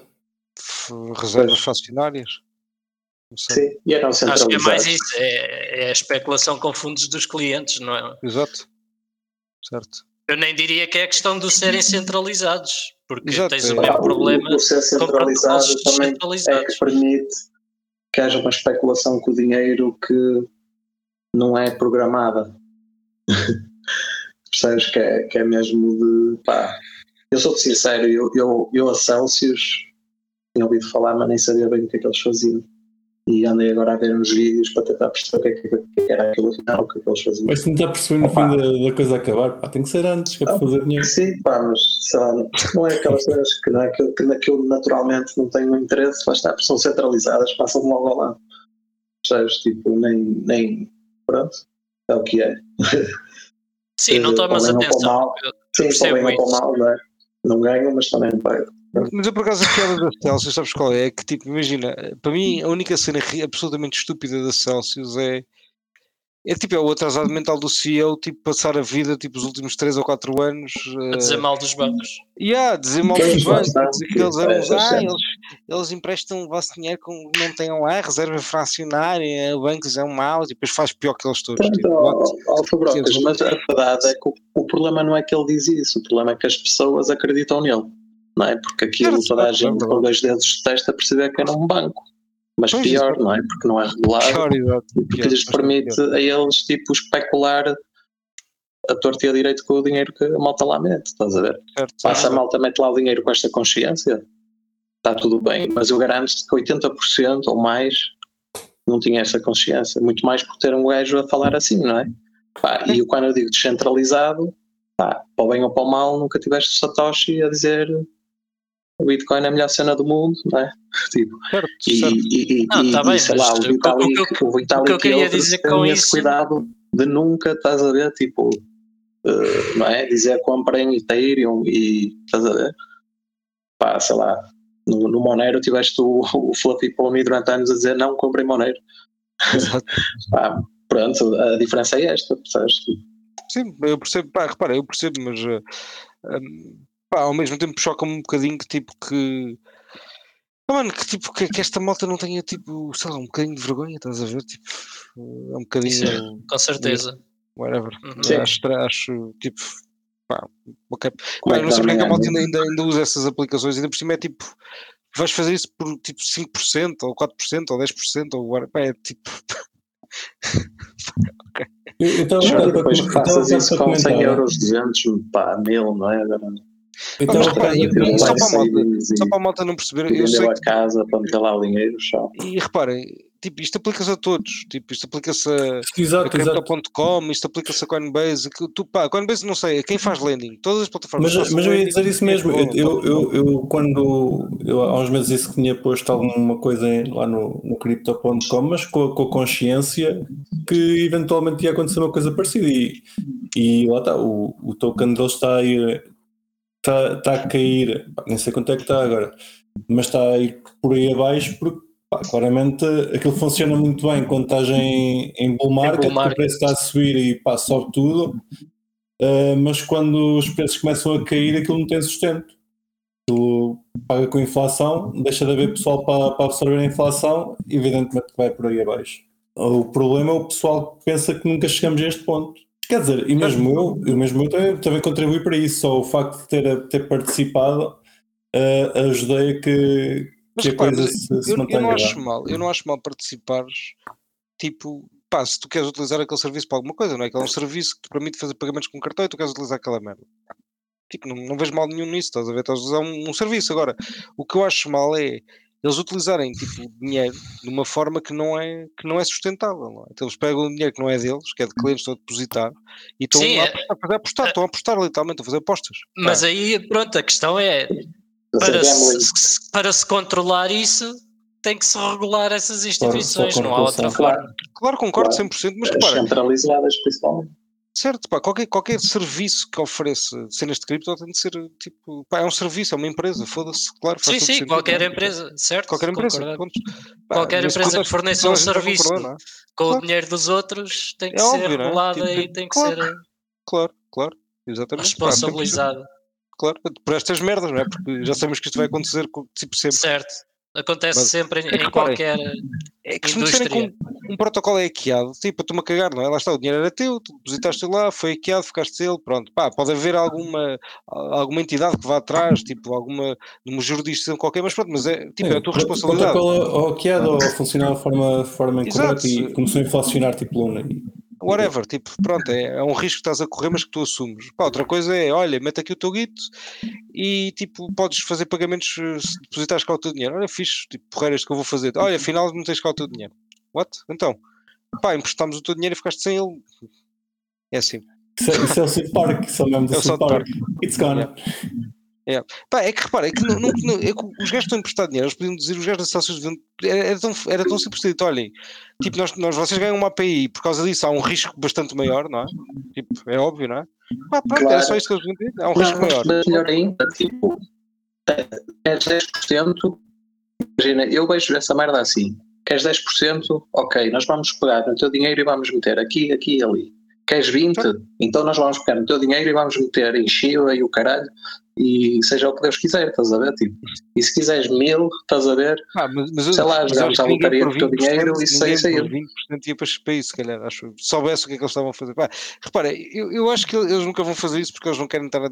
Reservas sei. Sim, e eram Acho que é mais isso, é, é a especulação com fundos dos clientes, não é? Exato. Certo. Eu nem diria que é questão de serem centralizados, porque Exato, tens o mesmo Ah, problema o, o ser com centralizado também é que permite que haja uma especulação com o dinheiro que não é programada. Percebes que é, que é mesmo de pá. Eu sou sincero, eu, eu, eu a Celsius tinha ouvido falar, mas nem sabia bem o que é que eles faziam. E andei agora a ver uns vídeos para tentar perceber o que, é que, o que era aquilo afinal, o que é que eles faziam. Mas tentar perceber no Opa. fim da, da coisa acabar, pá, tem que ser antes, que é para fazer dinheiro. Sim, pá, mas lá, não é aquelas coisas que, não é, que, que naquilo naturalmente não tenho interesse, lá está, são centralizadas, passam logo ao lado. Percebes? Tipo, nem, nem. Pronto, é o que é. Sim, não Eh, tomas atenção. mal. Sim, para isso. mal, não é? Não ganham, mas também não pagam. Mas eu por acaso a piada da Celsius, sabes qual é? É que tipo, imagina, para mim a única cena absolutamente estúpida da Celsius é é tipo é o atrasado mental do CEO, tipo passar a vida tipo os últimos 3 ou 4 anos A dizer uh, mal dos bancos. yeah, dizer mal dos bancos, dizer que eles eram ah, eles, eles emprestam o vosso dinheiro com não tenham lá reserva fracionária, o banco é um mau, e depois faz pior que eles todos. Pronto, Tipo, ó, ó, Fabrocas, Sim, mas a verdade é que o, o problema não é que ele diz isso, o problema é que as pessoas acreditam nele, não é? Porque aquilo toda a é gente com dois dedos de testa perceber que era um banco. Mas Pois, pior, não é? Porque não é regulado. Pior, exato, porque lhes permite pior. a eles tipo especular a torta e a direito com o dinheiro que a malta lá mete, estás a ver? Certo, Passa a certo. malta mete lá o dinheiro com esta consciência, está tudo bem, mas eu garanto-te que 80% ou mais não tinha essa consciência, muito mais por ter um gajo a falar assim, não é? Pá, e eu, quando eu digo descentralizado, pá, para o bem ou para o mal, nunca tiveste Satoshi a dizer o Bitcoin é a melhor cena do mundo, não é? Tipo, Certo, e, certo. e, e, Não, e- tá e, bem, sei lá, o o que- o Vitalik, que eu- o Vitalik o que eu queria dizer com esse isso- cuidado de nunca, estás a ver, tipo, eh, não é? Dizer comprem Ethereum e estás a ver? Pá, sei lá, no, no Monero tiveste o, o Fluffy Palmy durante anos a dizer não comprem Monero. Exato. Pá, pronto, a diferença é esta, percebes? Sim, eu percebo, pá, repara, eu percebo, mas hum, pá, ao mesmo tempo choca-me um bocadinho que tipo que. Ah, mano, que tipo que, que esta malta não tenha tipo, sei lá, um bocadinho de vergonha, estás a ver? Tipo, é um bocadinho. Sim. Com certeza. Whatever. Uhum. Acho, acho tipo. Pá, ok. Pá, é não sei porque é que a malta ainda, ainda, ainda usa essas aplicações, ainda por cima é tipo. Vais fazer isso por tipo 5% ou 4% ou 10% ou whatever. Pá, é tipo. Eu eu estava Só a a isso com 100 comentar. euros, 200, pá, mil, não é? Agora, Eu Mas estava a repara, eu- comentar. eu só para a malta- e Só para a malta não perceber, eu sei que a casa para meter lá o dinheiro, só. E reparem, tipo, isto aplica-se a todos. Tipo, isto aplica-se a, a. Crypto.com, isto aplica-se a Coinbase. aquilo- Tu, pá, Coinbase não sei, a quem faz lending? Todas as plataformas. Mas, mas eu ia dizer isso é mesmo. bom, Eu, eu, eu, eu, quando eu, há uns meses disse que tinha posto alguma coisa lá no, no Crypto.com, mas com a, com a consciência que eventualmente ia acontecer uma coisa parecida. E, e lá está, o, o token deles está a ir, está, está a cair, nem sei quanto é que está agora, mas está a ir por aí abaixo porque pá, claramente aquilo funciona muito bem quando estás em, em bull market, bull market. o preço está a subir e pá, sobe tudo. Uh, mas quando os preços começam a cair, aquilo não tem sustento. Tu paga com inflação, deixa de haver pessoal para, para absorver a inflação, evidentemente que vai por aí abaixo. O problema é o pessoal que pensa que nunca chegamos a este ponto. Quer dizer, e mesmo eu, eu mesmo eu também, também contribuí para isso, só o facto de ter, ter participado uh, ajudei a que, Mas que a coisa se, se eu, eu não acho mal, eu não acho mal participares, tipo, pá, se tu queres utilizar aquele serviço para alguma coisa, não é? Que é um serviço que te permite fazer pagamentos com cartão e tu queres utilizar aquela merda. Tipo, não, não vejo mal nenhum nisso, estás a ver? Estás a usar um, um serviço. Agora, o que eu acho mal é eles utilizarem tipo dinheiro de uma forma que não é que não é sustentável. Não é? Então, eles pegam o dinheiro que não é deles, que é de clientes, estão a depositar e estão Sim, a é- apostar, a fazer apostar, estão a apostar literalmente, a fazer apostas. Mas aí, pronto, a questão é para se, para se controlar isso, tem que se regular essas instituições, só não há outra regulação. forma. Claro, concordo Claro. 100%, mas As repara, centralizadas, principalmente. Certo, pá, qualquer, qualquer serviço que ofereça cenas de cripto tem de ser tipo, pá, é um serviço, é uma empresa, foda-se, claro. Sim, sim, sentido, qualquer é? empresa, certo? Qualquer empresa. Pá, Qualquer empresa que forneça um serviço é? com Claro. o dinheiro dos outros tem que É ser óbvio, não é? regulada Tipo, e tem que claro. ser Claro, claro, exatamente. Pá, responsabilizada. Claro, por estas merdas, não é? Porque já sabemos que isto vai acontecer tipo sempre. Certo. Acontece Mas- sempre em, é que em reparem, qualquer. É que se me disserem que um, um protocolo é hackeado, tipo, estou-me a cagar, não é? Lá está, o dinheiro era teu, tu depositaste lá, foi hackeado, ficaste ele, pronto. Pá, pode haver alguma, alguma entidade que vá atrás, tipo, alguma uma jurisdição qualquer, mas pronto, mas é, tipo, é a tua o responsabilidade. protocolo hackeado ou a funcionar de forma, forma incorreta e começou a inflacionar tipo Luna. E- Whatever, tipo, pronto, é, é um risco que estás a correr, mas que tu assumes. Pá, outra coisa é, olha, mete aqui o teu guito e, tipo, podes fazer pagamentos eh, se depositares cá o teu dinheiro. Olha, fixe, tipo, porreiras que eu vou fazer. Olha, afinal não tens cá o teu dinheiro. What? Então, pá, emprestámos o teu dinheiro e ficaste sem ele. É assim. Isso é, é o South Park, isso é mesmo do É South Park. It's gone. Pá, é que repara, é que, não, não- não- é que os gajos estão a emprestar dinheiro, eles podiam dizer, os gajos das estações deviam. Era, era tão, era tão simples de dizer, olhem, tipo, nós, nós, vocês ganham uma API, por causa disso há um risco bastante maior, não é? Tipo, é óbvio, não é? Pá, pronto, era Claro. só isso que eles deviam dizer, há um risco maior. mas melhor ainda, tipo, queres 10%, imagina, eu vejo essa merda assim, queres 10%, ok, nós vamos pegar no teu dinheiro e vamos meter aqui, aqui e ali. Queres 20? Então nós vamos pegar no teu dinheiro e vamos meter em Chile e o caralho, e seja o que Deus quiser, estás a ver? Tipo, e se quiseres mil, estás a ver? Pá, mas, mas eu, Sei lá, mas eu jogamos acho à que ninguém lotaria do teu 20%, dinheiro e sei, por 20% ia para, para isso, se calhar, acho. Se soubesse o que é que eles estavam a fazer. Pá, repara, eu, eu acho que eles nunca vão fazer isso porque eles não querem estar a,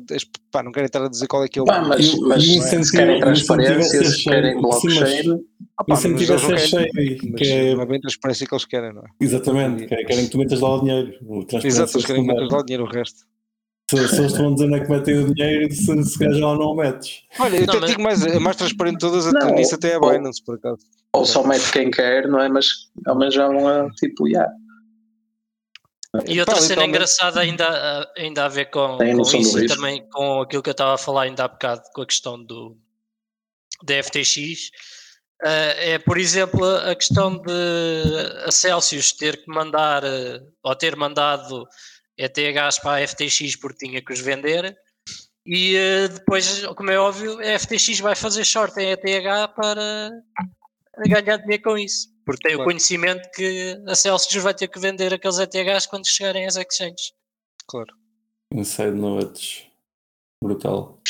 pá, não querem estar a dizer qual é que é o. Pá, mas, E mas e o se querem é transparência, se querem mas- blockchain, Ah, pá, incentivo mas é mas que é, é bem a transparência que eles querem, não é? exatamente, querem, querem que tu metas lá o dinheiro. Exato, eles querem secundária. meter lá o dinheiro, o resto. Se, se eles estão a dizer onde é que metem o dinheiro e se, se calhar já lá não o metes. Olha, eu Não, até mas- digo mais, a mais transparente de todas, Não, a nisso até é a ou- Binance, por acaso. ou só mete quem quer, não é? Mas ao menos já vão a tipo, yeah. E outra Pá, cena literalmente- engraçada ainda, a- ainda a ver com, com isso e também com aquilo que eu estava a falar ainda há bocado com a questão do da FTX eh, é por exemplo a questão de a Celsius ter que mandar eh, ou ter mandado ETHs para a FTX porque tinha que os vender e eh, depois, como é óbvio, a FTX vai fazer short em ETH para ganhar dinheiro com isso. Porque tem o Claro. conhecimento que a Celsius vai ter que vender aqueles ETHs quando chegarem às exchanges. Claro. Inside Notes. Brutal.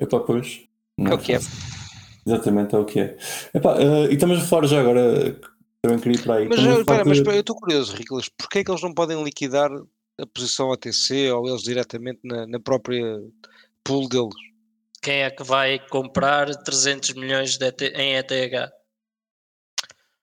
Epá, pois. Não É o que é. Exatamente, é o que é. Epá, eh, e estamos a falar já agora. Também queria ir para aí. Mas, espera, eu estou curioso, Ricolas, porquê é que eles não podem liquidar a posição ATC ou eles diretamente na, na própria pool deles? Quem é que vai comprar 300 milhões de ET em ETH?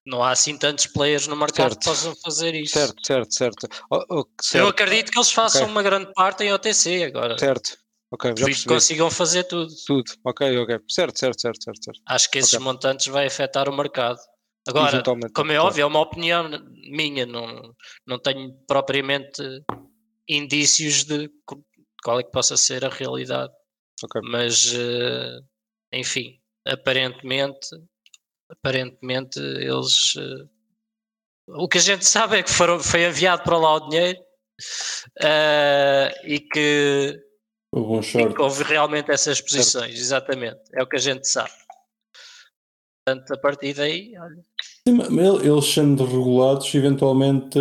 Não há assim tantos players no mercado Certo. que possam fazer isso. Certo, certo, certo. Oh, oh, Eu certo, acredito que eles façam Ok. uma grande parte em OTC agora. certo. Ok, já que percebi. consigam fazer tudo. Tudo. Ok, ok. Certo, certo, certo, certo. certo. Acho que esses Ok. montantes vai afetar o mercado. Agora, como é claro. óbvio, é uma opinião minha, não, não tenho propriamente indícios de qual é que possa ser a realidade. Ok. Mas, eh, enfim, aparentemente, aparentemente eles. eh, o que a gente sabe é que foram, foi enviado para lá o dinheiro eh, e que e que houve realmente essas posições, exatamente. É o que a gente sabe. Portanto, a partir daí, olha, Sim, mas Eles sendo regulados, eventualmente.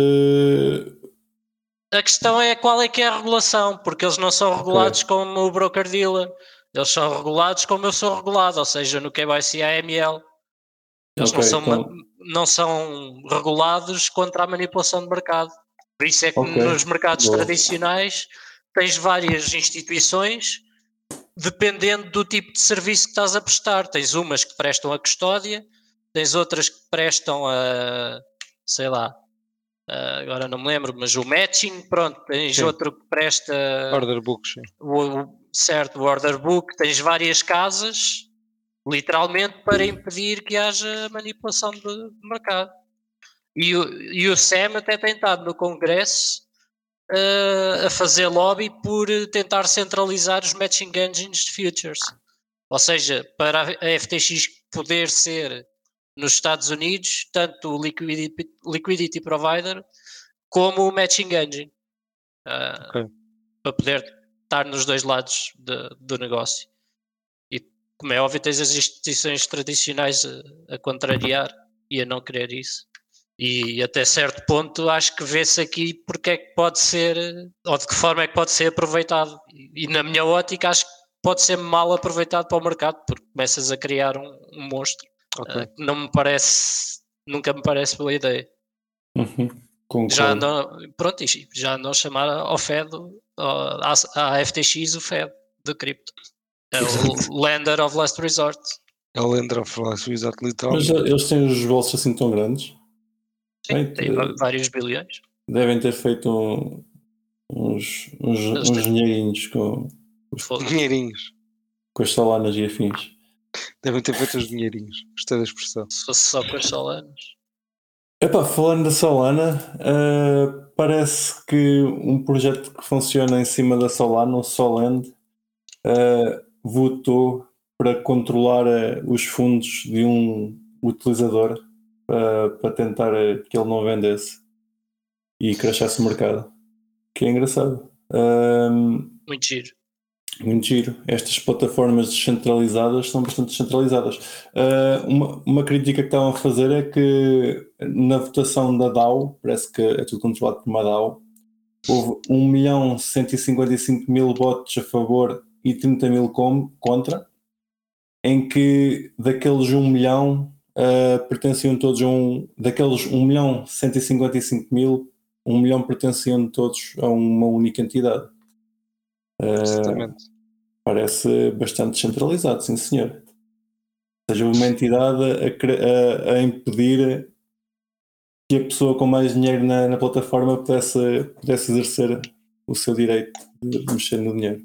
a questão é qual é que é a regulação, porque eles não são regulados como o broker dealer, eles são regulados como eu sou regulado, ou seja, no KYC AML. Eles não, ok, são, então- não são regulados contra a manipulação de mercado. Por isso é que Ok, nos mercados boa. tradicionais tens várias instituições dependendo do tipo de serviço que estás a prestar. Tens umas que prestam a custódia, tens outras que prestam a, sei lá, a- agora não me lembro, mas o matching, pronto, tens Sim. outro que presta Order books, sim. o, o- certo, o order book, tens várias casas, literalmente, para impedir que haja manipulação de, de mercado. E o, e o SEM até tem estado no Congresso eh, a fazer lobby por tentar centralizar os matching engines de futures. Ou seja, para a FTX poder ser nos Estados Unidos, tanto o liquidity, liquidity provider como o matching engine. Ah, Ok. Para poder estar nos dois lados de- do negócio. E como é óbvio, tens as instituições tradicionais a, a contrariar e a não querer isso. E até certo ponto acho que vê-se aqui porque é que pode ser, ou de que forma é que pode ser aproveitado. E, e na minha ótica acho que pode ser mal aproveitado para o mercado, porque começas a criar um, um monstro. Ok. Uh, não me parece, nunca me parece boa ideia. Uhum. Já andam, pronto, e já a chamar ao Fed, à, à FTX, o Fed de cripto. É o lender of last resort. É o Lender of Last Resort, Mas literalmente. uh, eles têm os bolsos assim tão grandes? Sim, tem eh, vários bilhões. Devem ter feito um- uns, uns, uns dinheirinhos com, Foda-se. Dinheirinhos. com as solanas e afins. Devem ter feito os dinheirinhos. Gostei da expressão. Se fosse só com as solanas. Epá, falando da Solana, uh, parece que um projeto que funciona em cima da Solana, o Solend, uh, votou para controlar uh, os fundos de um utilizador uh, para tentar que ele não vendesse e crescesse o mercado. Que é engraçado. Um, Muito giro. muito giro. Estas plataformas descentralizadas são bastante descentralizadas. Uh, uma, uma crítica que estavam a fazer é que na votação da DAO, parece que é tudo controlado por uma DAO, houve 1 milhão 155 mil votos a favor e 30 mil com, contra, em que daqueles 1 milhão uh, pertenciam todos a um. Daqueles 1 milhão 155 mil, 1 milhão pertenciam todos a uma única entidade. Uh. Parece bastante descentralizado, sim senhor. Ou seja, uma entidade a, a- a impedir que a pessoa com mais dinheiro na, na plataforma pudesse, pudesse exercer o seu direito de mexer no dinheiro.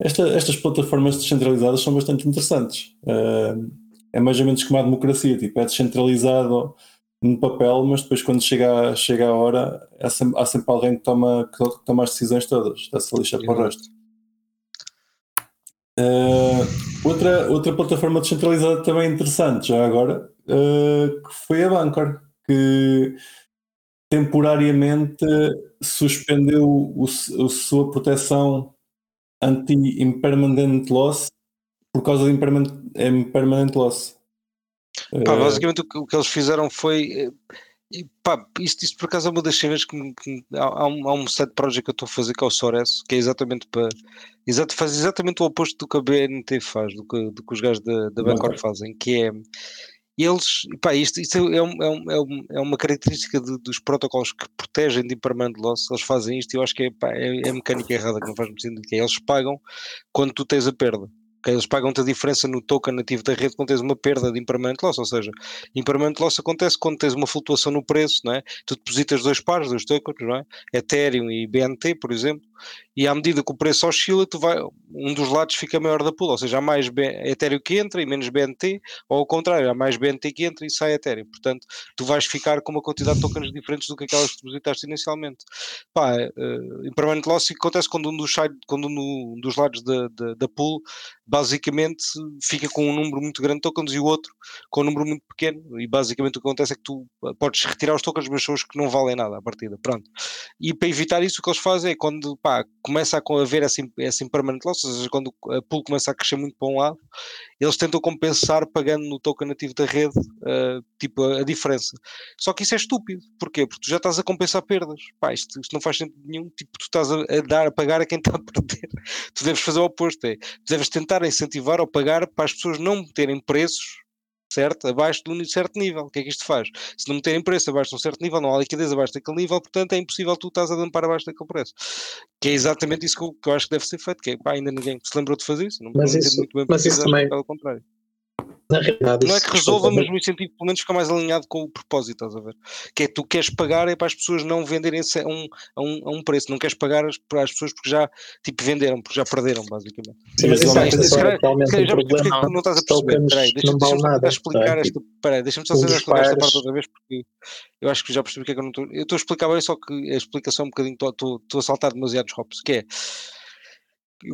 Esta- estas plataformas descentralizadas são bastante interessantes. Ah, é mais ou menos como a democracia, tipo, é descentralizado no papel, mas depois quando chega, a- chega a hora há sempre, há sempre alguém que toma, que toma as decisões todas, está-se a lixar para o resto. Uh, outra, outra plataforma descentralizada também interessante, já agora, uh, que foi a Bancor, que temporariamente suspendeu o, a sua proteção anti-impermanent loss por causa de impermanent, impermanent loss. Pá, Uh, basicamente o que, eles fizeram foi. eh, pá, isto, isto por acaso é uma das cenas que, que há, há um, há um set project que eu estou a fazer que é o Sores, que é exatamente para. Exato, faz exatamente o oposto do que a BNT faz, do que, do que os gajos da, da Bancor fazem, que é. Eles, pá, isto, isto é, um- é, um- é, um- é uma característica de- dos protocolos que protegem de impermanent loss. Eles fazem isto e eu acho que é, pá, é, é a mecânica errada que não faz muito sentido. Que é, eles pagam quando tu tens a perda. Eles pagam-te a diferença no token nativo da rede quando tens uma perda de impermanent loss, ou seja, impermanent loss acontece quando tens uma flutuação no preço, não é? Tu depositas dois pares, dois tokens, não é? Ethereum e BNT, por exemplo, e à medida que o preço oscila, tu vai, um dos lados fica maior da pool, ou seja, há mais Ethereum que entra e menos BNT, ou ao contrário, há mais BNT que entra e sai Ethereum. Portanto, tu vais ficar com uma quantidade de tokens diferentes do que aquelas que depositaste inicialmente. Pá, uh, impermanent loss acontece quando um dos, side, quando um dos lados da, da, da pool basicamente fica com um número muito grande de tokens e o outro com um número muito pequeno. E basicamente o que acontece é que tu uh, podes retirar os tokens, mas são os que não valem nada à partida. Pronto. E para evitar isso, o que eles fazem é quando pá, começa a haver essa, im- essa impermanent loss, ou seja, quando a pool começa a crescer muito para um lado, eles tentam compensar pagando no token nativo da rede uh, tipo a, a diferença. Só que isso é estúpido. Porquê? Porque tu já estás a compensar perdas. Pá, isto, isto não faz sentido nenhum. Tipo, tu estás a, a dar, a pagar a quem está a perder. Tu deves fazer o oposto. É, tu deves tentar incentivar ou pagar para as pessoas não meterem preços certo? Abaixo de um certo nível. O que é que isto faz? Se não meterem preço abaixo de um certo nível, não há liquidez abaixo daquele nível, portanto é impossível tu estás a dampar abaixo daquele preço. Que é exatamente isso que eu, que eu acho que deve ser feito, que é, pá, ainda ninguém se lembrou de fazer isso. Não, Mas não isso- muito bem mas isso também- pelo contrário. Na realidade, Não é isso- que resolva, mas no incentivo pelo menos fica mais alinhado com o propósito, estás a ver? Que é tu queres pagar é para as pessoas não venderem a um, a um, a um preço, não queres pagar para as pessoas porque já tipo venderam, porque já perderam, basicamente. Sim, mas isso é isto- que se calhar- atualmente se calhar o já percebi porque problema. é que tu não estás a perceber. tokens Peraí, deixa- não deixa-me só explicar tá? esta. Peraí, deixa-me só explicar esta parte outra vez porque eu acho que já percebi porque é que eu não estou. Eu estou a explicar bem, só que a explicação é um bocadinho. Estou a saltar demasiados hops, que é.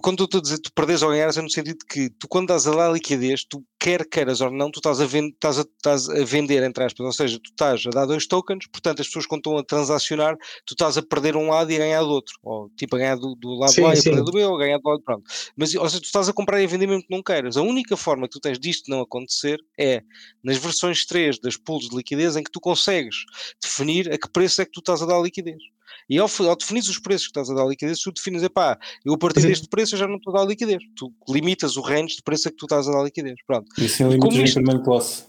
Quando estou a dizer tu perdes ou ganhares, é no sentido de que tu, quando dás a lá liquidez, tu quer queiras ou não, tu estás a, ven- estás, a, estás a vender, entre aspas, ou seja, tu estás a dar dois tokens, portanto, as pessoas quando estão a transacionar, tu estás a perder um lado e a ganhar do outro, ou tipo a ganhar do, do lado Sim, A e a perder do B, ou a ganhar do lado, pronto. Mas, ou seja, tu estás a comprar e a vender mesmo que não queiras. A única forma que tu tens disto não acontecer é nas versões 3 das pools de liquidez em que tu consegues definir a que preço é que tu estás a dar liquidez. E ao, ao definir os preços que estás a dar liquidez, tu defines, epá, eu a partir Sim. deste preço eu já não estou a dar liquidez. Tu limitas o range de preço a que tu estás a dar liquidez. Pronto. E assim E limites isto- loss.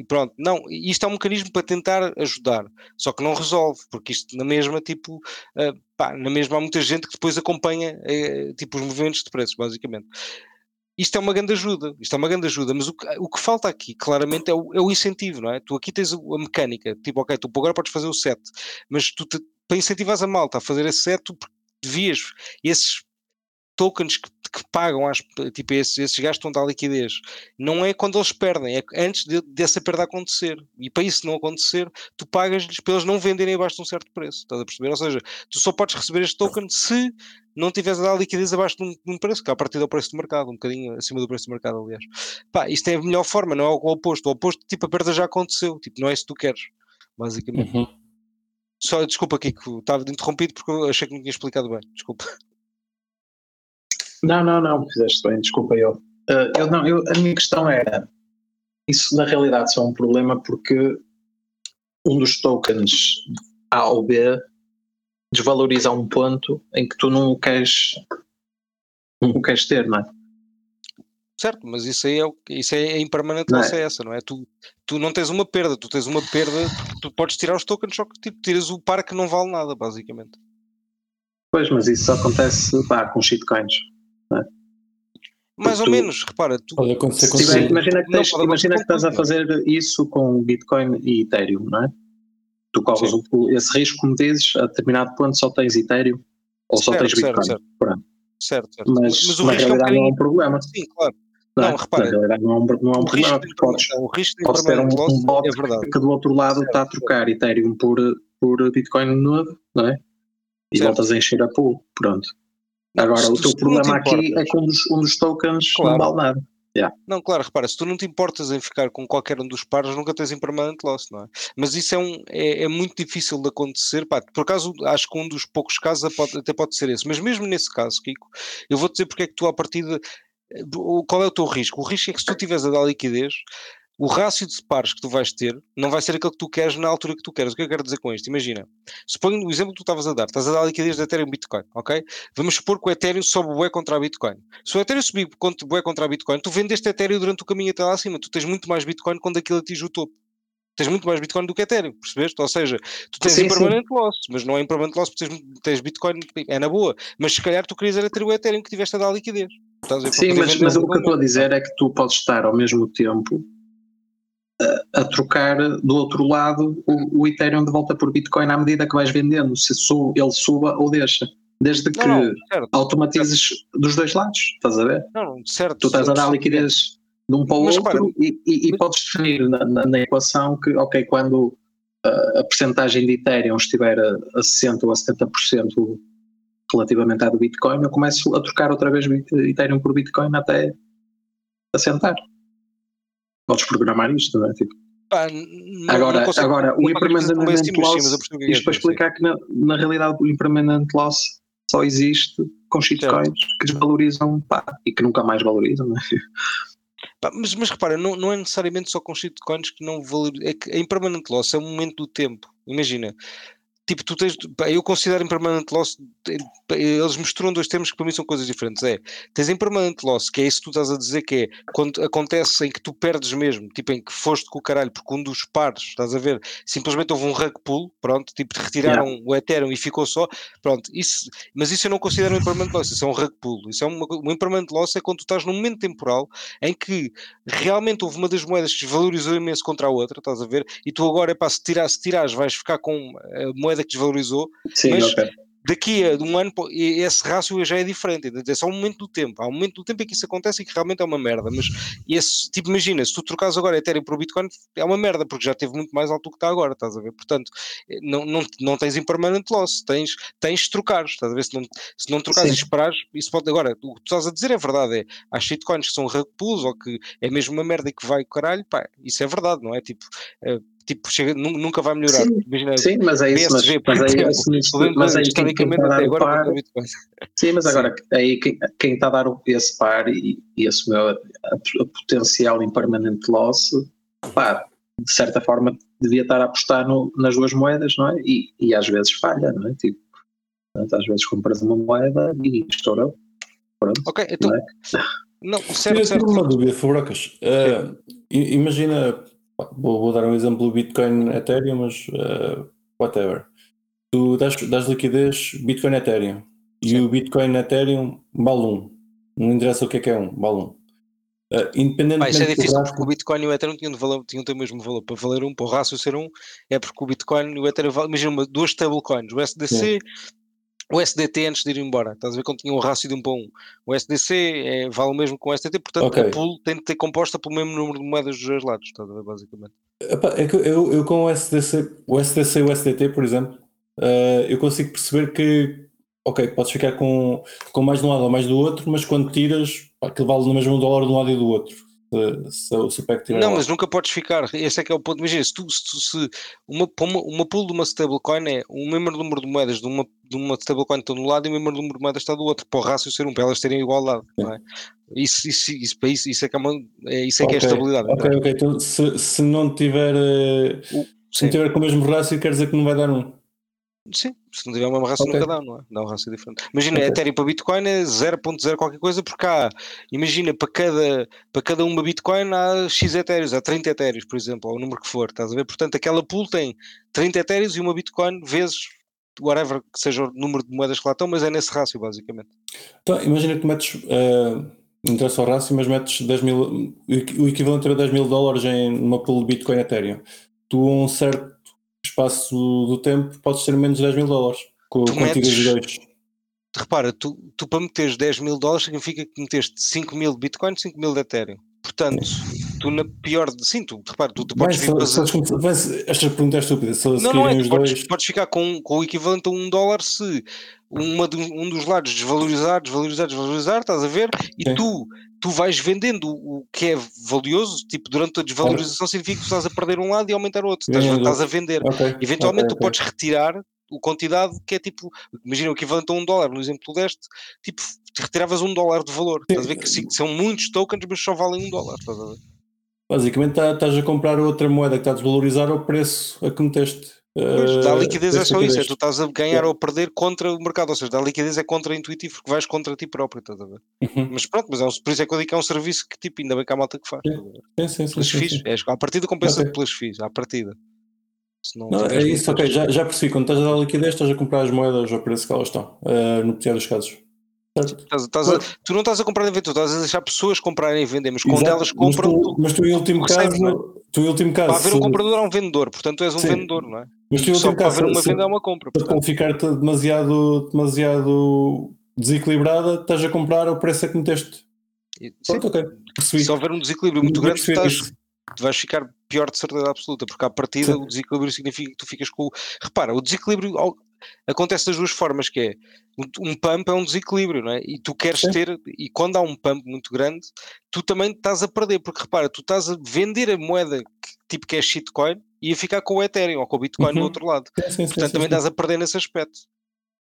E pronto, não, isto é um mecanismo para tentar ajudar, só que não resolve, porque isto na mesma, tipo, ah, pá, na mesma há muita gente que depois acompanha, eh, tipo, os movimentos de preços, basicamente. Isto é uma grande ajuda, isto é uma grande ajuda, mas o que, o que falta aqui, claramente, é o, é o incentivo, não é? Tu aqui tens a mecânica, tipo, ok, tu agora podes fazer o set, mas tu te- para incentivares a malta a fazer esse set, tu devias, esses tokens que, que pagam às, tipo, esses, esses gajos estão a dar liquidez, não é quando eles perdem, é antes de- dessa perda acontecer. E para isso não acontecer, tu pagas-lhes para eles não venderem abaixo de um certo preço. Estás a perceber? Ou seja, tu só podes receber este token se não tiveres a dar liquidez abaixo de um, de um preço, que é a partir do preço do mercado, um bocadinho acima do preço do mercado, aliás. Pá, isto é a melhor forma, não é o oposto. O oposto, tipo, a perda já aconteceu, tipo, não é isso que tu queres, basicamente. Uhum. Só, desculpa, Kiko, estava interrompido porque eu achei que não tinha explicado bem. Desculpa. Não, não, não, fizeste bem, desculpa eu. Ah, eu não, eu, a minha questão era, isso na realidade só é um problema porque um dos tokens A ou B desvaloriza um ponto em que tu não o queres, não o queres ter, não é? Certo, mas isso aí é, o- isso é a impermanente Não é? é não é? Tu, tu não tens uma perda, tu tens uma perda, tu podes tirar os tokens, só que tipo, tiras o par que não vale nada, basicamente. Pois, mas isso só acontece pá, com shitcoins. Mais ou menos, repara, tu, Pode acontecer com tiver- imagina que, Não, tens- pode imagina que estás a com fazer isso com Bitcoin e Ethereum, não é? Tu corres Sim. esse risco, como dizes, a determinado ponto só tens Ethereum ou só Certo, tens certo, Bitcoin. certo. Pronto. certo, certo. Mas, o na risco é um realidade não é um problema. Sim, claro. Não, repara, não é um, não é um problema, de podes, impermanente- o risco de podes ter um, um bot é verdade. que do outro lado está a trocar Ethereum por, por Bitcoin novo, não é? E Certo. voltas a encher a pool. Pronto. Agora, Se o teu problema aqui é que um dos, um dos tokens Claro. não vale nada. Não, claro, repara, se tu não te importas em ficar com qualquer um dos pares, nunca tens impermanent loss, não é? Mas isso é, um, é, é muito difícil de acontecer. Pá, por acaso, acho que um dos poucos casos a pode- até pode ser esse. Mas mesmo nesse caso, Kiko, eu vou dizer porque é que tu, à partida, eh, o- qual é o teu risco? O risco é que se tu estiveres a dar liquidez, o rácio de pares que tu vais ter não vai ser aquele que tu queres na altura que tu queres. O que eu quero dizer com isto? Imagina, suponho o exemplo que tu estavas a dar, estás a dar liquidez de Ethereum Bitcoin, ok? Vamos supor que o Ethereum sobe bué contra a Bitcoin. Se o Ethereum subir contra, bué contra a Bitcoin, tu vendeste Ethereum durante o caminho até lá acima, tu tens muito mais Bitcoin quando aquilo atinge o topo. Tens muito mais Bitcoin do que Ethereum, percebeste? Ou seja, tu tens Sim, impermanent loss, mas não é impermanent loss porque tens, tens Bitcoin, é na boa. Mas se calhar tu querias era ter o Ethereum que tiveste a dar liquidez. Para Sim, mas, mas o que eu estou a dizer é que tu podes estar ao mesmo tempo a, a trocar do outro lado o, o Ethereum de volta por Bitcoin à medida que vais vendendo, se su- ele suba ou deixa. Desde que Não, não, certo. automatizes dos dois lados, estás a ver? Não, certo. Tu estás a dar certo. liquidez de um para o outro repara, e, e- e podes definir na, na- na equação que, ok, quando uh, a percentagem de Ethereum estiver a, a 60% ou a 70% relativamente à do Bitcoin, eu começo a trocar outra vez Ethereum por Bitcoin até assentar. Podes programar isto, não é? Tipo, Pá, não- agora, não consigo- agora não o impermanent loss, é isto para explicar que na, na realidade o impermanent loss só existe com shitcoins que desvalorizam pá, e que nunca mais valorizam, não é? Mas, mas repara, não, não é necessariamente só com shitcoins que não valorizam. É que a impermanent loss é um momento do tempo. Imagina, tipo, tu tens. pá, eu considero impermanent loss. eh, Eles misturam dois termos que para mim são coisas diferentes. É, tens impermanent loss, que é isso que tu estás a dizer, que é quando acontece em que tu perdes mesmo, tipo, em que foste com o caralho, porque um dos pares, estás a ver, simplesmente houve um rug pull, pronto, tipo, retiraram o Ethereum e ficou só, pronto, isso, mas isso eu não considero um impermanent loss, isso é um rug pull. Isso é uma, um impermanent loss é quando tu estás num momento temporal em que realmente houve uma das moedas que desvalorizou imenso contra a outra, estás a ver? E tu agora, epá, se, tirar, se tirares, vais ficar com a moeda que desvalorizou. Sim, Mas- ok. Daqui a um ano, esse rácio já é diferente. É só um momento do tempo. Há um momento do tempo em que isso acontece e que realmente é uma merda. Mas esse, tipo, imagina, se tu trocares agora Ethereum por Bitcoin, é uma merda, porque já teve muito mais alto do que está agora, estás a ver? Portanto, eh, não, não, não tens impermanent loss, tens, tens de trocar, estás a ver? Se não, se não trocares Sim. e esperares, isso pode. Agora, o que tu estás a dizer é verdade. É, há shitcoins que são rug pulls ou que é mesmo uma merda e que vai caralho, pá, isso é verdade, não é? Tipo, eh, tipo chega, nu- nunca vai melhorar. Sim, Imagina, Sim, mas é isso. Mas, por mas aí, exemplo, assumiste- podemos mas aí quem, quem historicamente está a até dar o agora par, sim, mas Sim. agora aí quem, quem está a dar o- esse par e, e assumiu a, a potencial impermanent loss, pá, de certa forma devia estar a apostar no, nas duas moedas, não é? E, e às vezes falha, não é? Tipo, portanto, às vezes compras uma moeda e estourou. Pronto, Ok, então. não é? Não, Eu certo, tenho certo. uma dúvida, Fabrocas. Uh, i- imagina, vou, vou dar um exemplo do Bitcoin Ethereum, mas uh, whatever. Tu dás, dás liquidez Bitcoin Ethereum e Sim. o Bitcoin Ethereum vale. Não interessa o que é que é um, vale um. Uh, Pá, independentemente isso é difícil gráfico- porque o Bitcoin e o Ethereum tinham de, valor, tinham o mesmo valor. Para valer um, para o rácio ser um, é porque o Bitcoin e o Ethereum valem. Imagina uma, duas stablecoins, o SDC, o SDT antes de ir embora. Estás a ver quando tinha um rácio de 1 para 1. O SDC é, vale o mesmo com o SDT, portanto Ok. a pool tem de ter composta pelo mesmo número de moedas dos dois lados. Estás a ver, basicamente. Epá, é que eu, eu com o SDC, o SDC e o SDT, por exemplo, eh, eu consigo perceber que, ok, podes ficar com, com mais de um lado ou mais do outro, mas quando tiras, pá, aquilo vale no mesmo dólar de um lado e do outro. Se, se, se o PEC tirar Não, lá. mas nunca podes ficar. Esse é que é o ponto. Imagina, se, tu, se, tu- se uma, uma, uma pool de uma stablecoin é o mesmo número de moedas de uma, de uma stablecoin está de um lado e o mesmo número de moedas está do outro, para o rácio ser um, para elas terem igualdade. Não é? isso, isso, isso, isso, isso é que é, uma, é, isso é, que é a estabilidade. Ok, ok. Então, se, se não tiver, eh, se não tiver com o mesmo rácio, quer dizer que não vai dar um. Sim, se não tiver uma raça Ok. nunca dá, não é? Dá um raça diferente. Imagina, Ok. Ethereum para Bitcoin é 0.0 qualquer coisa, porque há, imagina, para cada, para cada uma Bitcoin há X Ethereum, há 30 Ethereum, por exemplo, ou o número que for, estás a ver? Portanto, aquela pool tem 30 Ethereum e uma Bitcoin vezes whatever que seja o número de moedas que lá estão, mas é nesse rácio, basicamente. Então, imagina que metes, eh, não interessa o rácio, mas metes 10 mil, o equi- o equivalente a 10 mil dólares em uma pool de Bitcoin Ethereum. Tu, um certo espaço do tempo, podes ter menos de 10 mil dólares. Com, Tu com tiras metes- de dois. Repara, tu, tu para meteres 10 mil dólares significa que meteste 5 mil de Bitcoin e 5 mil de Ethereum. Portanto, tu na pior de. Sim, tu, repara, tu, tu podes vir fazer. esta pergunta é estúpida. Se, Não, não é. Tu podes, dois. podes ficar com, com o equivalente a um dólar se uma um dos lados desvalorizar, desvalorizar, desvalorizar, estás a ver? E Sim. tu, tu vais vendendo o que é valioso, tipo, durante a desvalorização significa que estás a perder um lado e aumentar o outro. Estás, estás a vender. Ok, Eventualmente ok, tu podes retirar o quantidade que é tipo, imagina o equivalente a um dólar, no exemplo deste, tipo, te retiravas um dólar de valor. Estás a ver que sim, são muitos tokens, mas só valem um dólar. Estás a ver? Basicamente tá- estás a comprar outra moeda que está a desvalorizar ao preço a que meteste. Pois, eh, dar liquidez é só isso, é tu estás a ganhar ou a perder contra o mercado, ou seja, dar liquidez é contra-intuitivo porque vais contra ti próprio, estás a ver? Uhum. Mas pronto, mas é um, por isso é que eu digo que é um serviço que tipo, ainda bem que há malta que faz. Sim. Sim, sim, Pelas sim, FIIs, é, à partida compensa Ok. pelas FIIs, à partida. Não, Não, é isso, ok, já, já percebi. Quando estás a dar liquidez, estás a comprar as moedas ao preço que elas estão, eh, no pior dos casos. A- tu não estás a comprar e vender, tu estás a deixar pessoas comprarem e vender, mas quando Exato, elas compram, mas tu, mas tu em último recebes, caso, não é? tu em último caso, para haver um comprador há um vendedor, portanto tu és um Sim. vendedor, não é? mas tu em último para caso, haver uma se- venda há uma compra. se a portanto. pool ficar demasiado, demasiado desequilibrada, estás a comprar ao preço a que meteste. Pronto, ok, percebi. se houver um desequilíbrio muito grande, tu estás, vais ficar pior de certeza absoluta, porque à partida Sim. o desequilíbrio significa que tu ficas com. Repara, o desequilíbrio acontece das duas formas, que é um- um pump é um desequilíbrio, não é? E tu queres Sim. ter, e quando há um pump muito grande, tu também estás a perder, porque repara, tu estás a vender a moeda que, tipo que é shitcoin e a ficar com o Ethereum ou com o Bitcoin no Uhum. outro lado. Sim, sim, Portanto, também estás a perder nesse aspecto.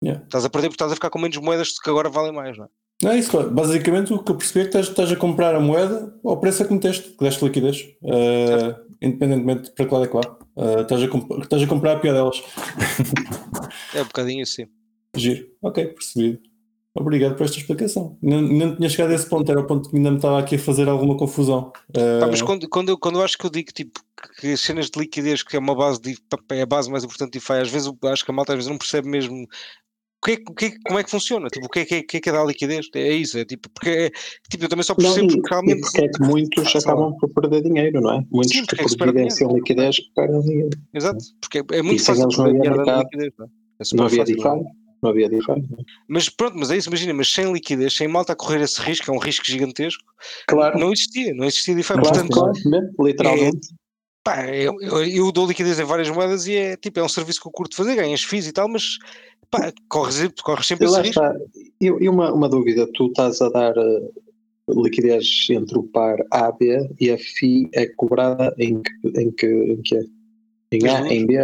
Yeah. Estás a perder porque estás a ficar com menos moedas que agora valem mais, não é? Não é isso, basicamente o que eu percebi é que estás, estás a comprar a moeda ao preço a que meteste, que deste liquidez, eh, independentemente para qual é que vá. Eh, estás, a estás a comprar a pior delas. É um bocadinho assim. Giro. Ok, percebido. Obrigado por esta explicação. Não, não tinha chegado a esse ponto, era o ponto que ainda me estava aqui a fazer alguma confusão. Eh, Pá, mas quando, quando, eu, quando eu acho que eu digo tipo, que as cenas de liquidez, que é uma base de, é a base mais importante de DeFi, às vezes eu acho que a malta às vezes não percebe mesmo que é, que- o que é- como é que funciona, tipo, o que é que é, que é, que é liquidez? É isso, é tipo, porque é, tipo, eu também só Não, percebo e, porque e realmente. porque é que muitos acabam por perder dinheiro, não é? Muitos Sim, que é que por perde evidenciam liquidez perdem dinheiro. Exato, porque é, é muito sem fácil não perder havia dinheiro liquidez, não é? É Não havia fácil, não é? DeFi, não havia DeFi. não é? Mas pronto, mas é isso, imagina, mas sem liquidez, sem malta a correr esse risco, é um risco gigantesco, Claro, não existia, não existia DeFi. claro, Portanto, claro, mesmo, literalmente. Pá, eu, eu, eu dou liquidez em várias moedas e é tipo, é um serviço que eu curto fazer, ganhas FIIs e tal, mas pá, corres, corres sempre lá risco. E, e uma, uma dúvida, tu estás a dar eh, liquidez entre o par A e B e a FI é cobrada em que, em que, em que é? Em A, em B,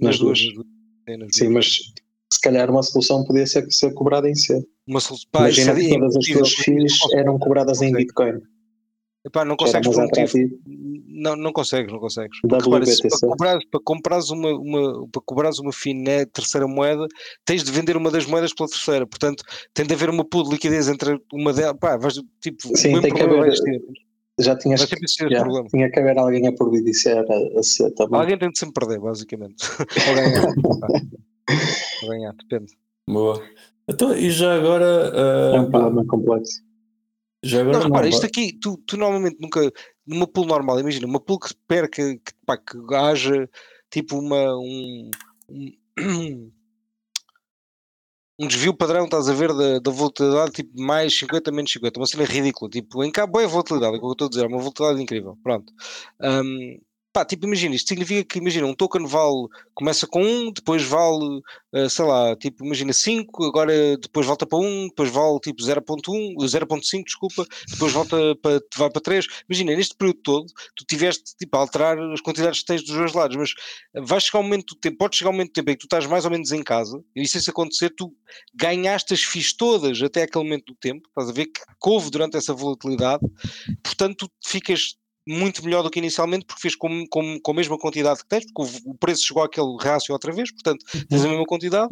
nas duas. duas. É, nas Sim, duas. mas se calhar uma solução podia ser, ser cobrada em C. Uma solução, pá, Imagina é que todas as tuas não eram cobradas em. Bitcoin. Epá, não consegues por um motivo. Não, não consegues, não consegues. Porque, repara, para comprares, para comprares uma, uma, para cobrares uma finé terceira moeda, tens de vender uma das moedas pela terceira. Portanto, tem de haver uma pool de liquidez entre uma delas. Pá, vais, tipo, Sim, o mesmo tem que haver-. Já tinhas já, problema. tinha que haver alguém a providenciar a, a ser também. Alguém tem de sempre perder, basicamente. Ou ganhar. Ou ganhar, depende. Boa. Então, e já agora. É ah, um problema complexo. Já agora Não, repara, não, isto aqui, tu, tu normalmente nunca, numa pool normal, imagina, uma pool que perca, que, pá, que haja tipo uma, um, um, um desvio padrão, estás a ver, da, da volatilidade, tipo mais 50, menos 50, uma cena ridícula, tipo, em cá, boa volatilidade, é o que eu estou a dizer, é uma volatilidade incrível, pronto. Ahm, pá, tipo, imagina, isto significa que, imagina, um token vale, começa com 1, depois vale, eh, sei lá, tipo, imagina 5, agora depois volta para 1, depois vale tipo 0.1, 0.5, desculpa, depois volta para, vai para 3. Imagina, neste período todo, tu tiveste tipo, a alterar as quantidades de texto dos dois lados, mas vai chegar um momento do tempo, pode chegar um momento do tempo em que tu estás mais ou menos em casa, e se isso acontecer, tu ganhaste as FIIs todas até aquele momento do tempo, estás a ver que houve durante essa volatilidade, portanto, tu ficas muito melhor do que inicialmente porque fez com, com, com a mesma quantidade que tens, porque o, o preço chegou àquele rácio outra vez, portanto tens a mesma quantidade,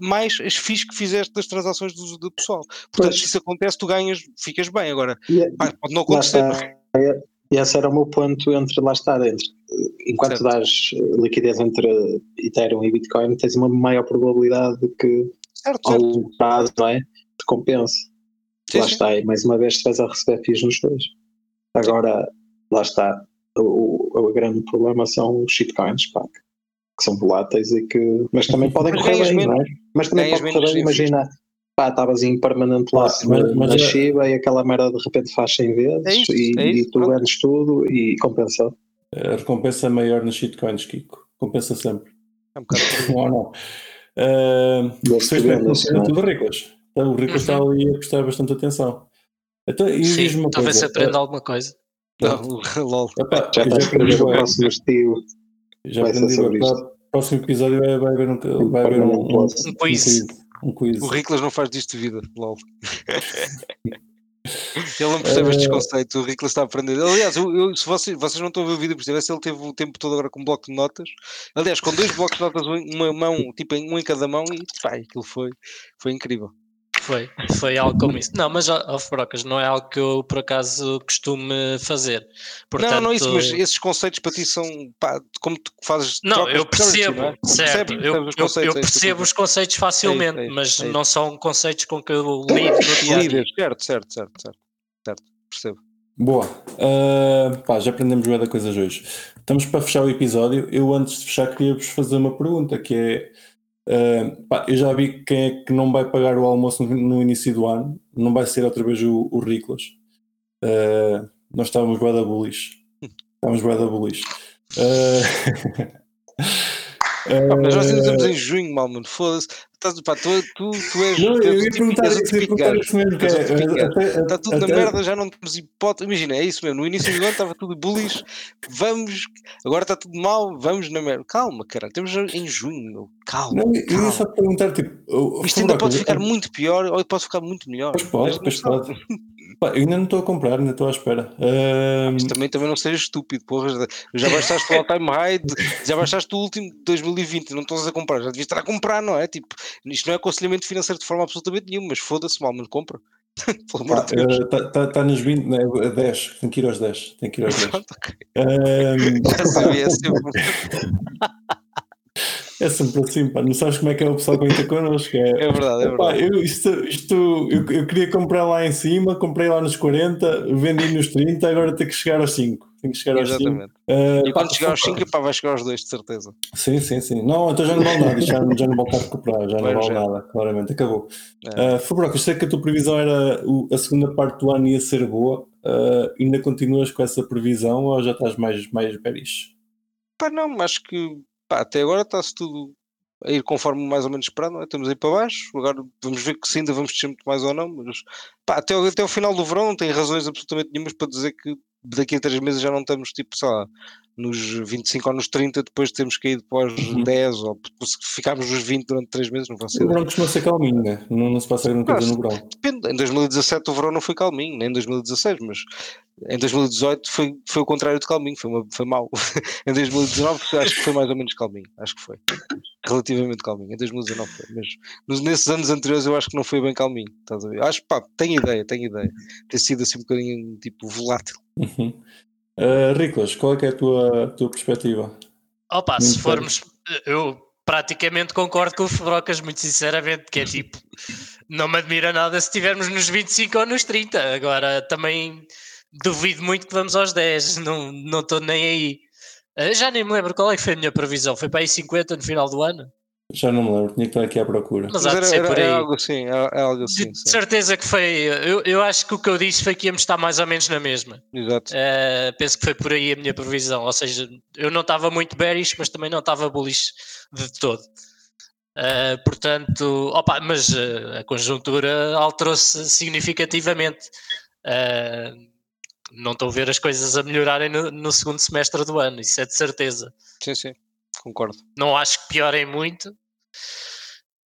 mais as FIIs que fizeste das transações do, do pessoal. Portanto, Pois. se isso acontece, tu ganhas, ficas bem. Agora, E, pá, pode não acontecer. está. E esse era o meu ponto entre lá está entre. Enquanto Certo. dás liquidez entre Ethereum e Bitcoin, tens uma maior probabilidade de que Certo, ao longo prazo não é? te compense. Sim, lá sim. está, e mais uma vez vais a receber FIIs nos dois. Agora, lá está, o, o grande problema são os shitcoins, pá, que, são voláteis e que. Mas também podem Mas correr ganhas bem, menos- não é? Mas também ganhas pode correr bem, imagina, pá, estavas em permanente loss Ah, mas- na, mas na é- Shiba e aquela merda de repente faz 100 vezes É isso, e, é isso, e tu vendes tudo e compensou. A recompensa é maior nas shitcoins, Kiko. Compensa sempre. É um bocado por aí. Não, não. Uh, não é? tudo Riclas. Então, o Riclas está ali a prestar bastante atenção. Então, e Sim, uma talvez se coisa. aprenda alguma coisa. Não, lol. Epá, Já está a escrever aprendi o próximo estilo. Já vai ser aprendi sobre bué. isto. O próximo episódio vai, vai haver um, vai haver um, um, Um quiz. Um quiz. O Riclas não faz disto de vida, lol. Ele não percebe estes Eh, conceitos, o Riclas está a aprender. Aliás, eu, eu- se vocês, vocês não estão a ver o vídeo, percebem se ele teve o tempo todo agora com um bloco de notas. Aliás, com dois blocos de notas, um uma mão, tipo em- um em cada mão, e pá, aquilo foi, foi incrível. Foi, foi algo como isso. Não, mas ó, ó, Brocas, não é algo que eu por acaso costume fazer. Portanto, não, não é isso, mas esses conceitos para ti são pá, como tu fazes. Não, eu percebo, não é? certo. Percebes, eu, eu- é eu percebo os conceitos facilmente, é mas é isso. não são conceitos com que eu lido no dia a dia. Líder, certo, certo, certo, certo, certo, percebo. Boa. Ah, pá, já aprendemos bué da coisas hoje. Estamos para fechar o episódio. Eu, antes de fechar, queria-vos fazer uma pergunta, que é... ah, pá, eu já vi quem é que não vai pagar o almoço no, no início do ano. Não vai ser outra vez o, o Riclas. Ah, nós estávamos bué da bullish. Estávamos bué da bullish. Ah, mas nós ainda estamos em junho, mal, mano, foda-se. Estás- pá, Tu, tu, tu és. Não, tu eu és o ia perguntar isso, ia típico perguntar isso mesmo. Que é, típico gajo. até- Está tudo na até- merda, já não temos hipótese. Imagina, é isso mesmo. No início do ano estava tudo bullies, vamos, agora está tudo mal, vamos na merda. Calma, cara, temos em junho, meu. calma. Não, eu ia calma. só perguntar, tipo... Isto ainda pode ficar eu- muito pior ou pode ficar muito melhor. Pois pode, pois pode. Pá, eu ainda não estou a comprar, ainda estou à espera. Ahm, Mas também, também não sejas estúpido, porra. Já baixaste o all-time high, de- já baixaste o último de 2020, não estás a comprar, já devias estar a comprar, não é? Tipo, isto não é aconselhamento financeiro de forma absolutamente nenhuma, mas foda-se mal, mas compra. Pelo amor de Deus. Está tá, tá nos 20, né? a 10. Tem que ir aos 10. Tem que ir aos 10. Pronto, ok. Ahm, Já sabia, é sempre- é sempre assim, pá. Não sabes como é que é o pessoal que entra connosco. É, é verdade, é Epá, verdade. eu, isto, isto, eu, eu queria comprar lá em cima, comprei lá nos 40, vendi nos 30, agora tenho que chegar aos 5. Tenho que chegar aos 5. Exatamente. Ah, E pá, quando chegar aos 5, pá, vai chegar aos 2, de certeza. Sim, sim, sim. Não, então já não vale nada. Já, já não voltar a recuperar, já não vale é. nada, claramente. Acabou. É. Uh, Fabroca, eu sei que a tua previsão era o- a segunda parte do ano ia ser boa. Uh, ainda continuas com essa previsão ou já estás mais, mais bearish? Pá, não, acho que pá, até agora está-se tudo a ir conforme mais ou menos esperado, não é? Estamos aí para baixo, agora vamos ver que se ainda vamos descer muito mais ou não, mas pá, até, até o final do verão não tem razões absolutamente nenhumas para dizer que daqui a três meses já não estamos tipo, sei lá, nos 25 ou nos 30, depois temos caído para os Uhum. 10 ou se ficarmos nos 20 durante 3 meses, não vai ser. O verão costuma ser calminho, né? não, não se passa grande coisa no verão. Depende. Em 2017 o verão não foi calminho, nem em 2016, mas em 2018 foi, foi o contrário de calminho, foi, uma, foi mau. em 2019 acho que foi mais ou menos calminho, acho que foi. Relativamente calminho. Em 2019 foi, mas nos- nesses anos anteriores eu acho que não foi bem calminho. Estás a ver? Acho pá, tenho ideia, tenho ideia. Ter sido assim um bocadinho tipo volátil. Uhum. Uh, Riclas, qual é, que é a tua, tua perspectiva? Opa, Muito se bem. formos. Eu praticamente concordo com o Febrocas, muito sinceramente, que é tipo. Não me admira nada se estivermos nos 25 ou nos 30. Agora também duvido muito que vamos aos 10. Não não estou nem aí. Eh, Já nem me lembro qual é que foi a minha previsão. Foi para aí 50 no final do ano. Já não me lembro, tinha que estar aqui à procura. Mas Mas há de era, ser por aí. é algo assim, é, é algo assim. de sim. certeza que foi. Eu, eu acho que o que eu disse foi que íamos estar mais ou menos na mesma. Exato. Uh, penso que foi por aí a minha previsão. Ou seja, eu não estava muito bearish, mas também não estava bullish de todo. Uh, portanto, opa, mas uh, a conjuntura alterou-se significativamente. Uh, não estou a ver as coisas a melhorarem no, no segundo semestre do ano, isso é de certeza. Sim, sim. Concordo. Não acho que piorem muito.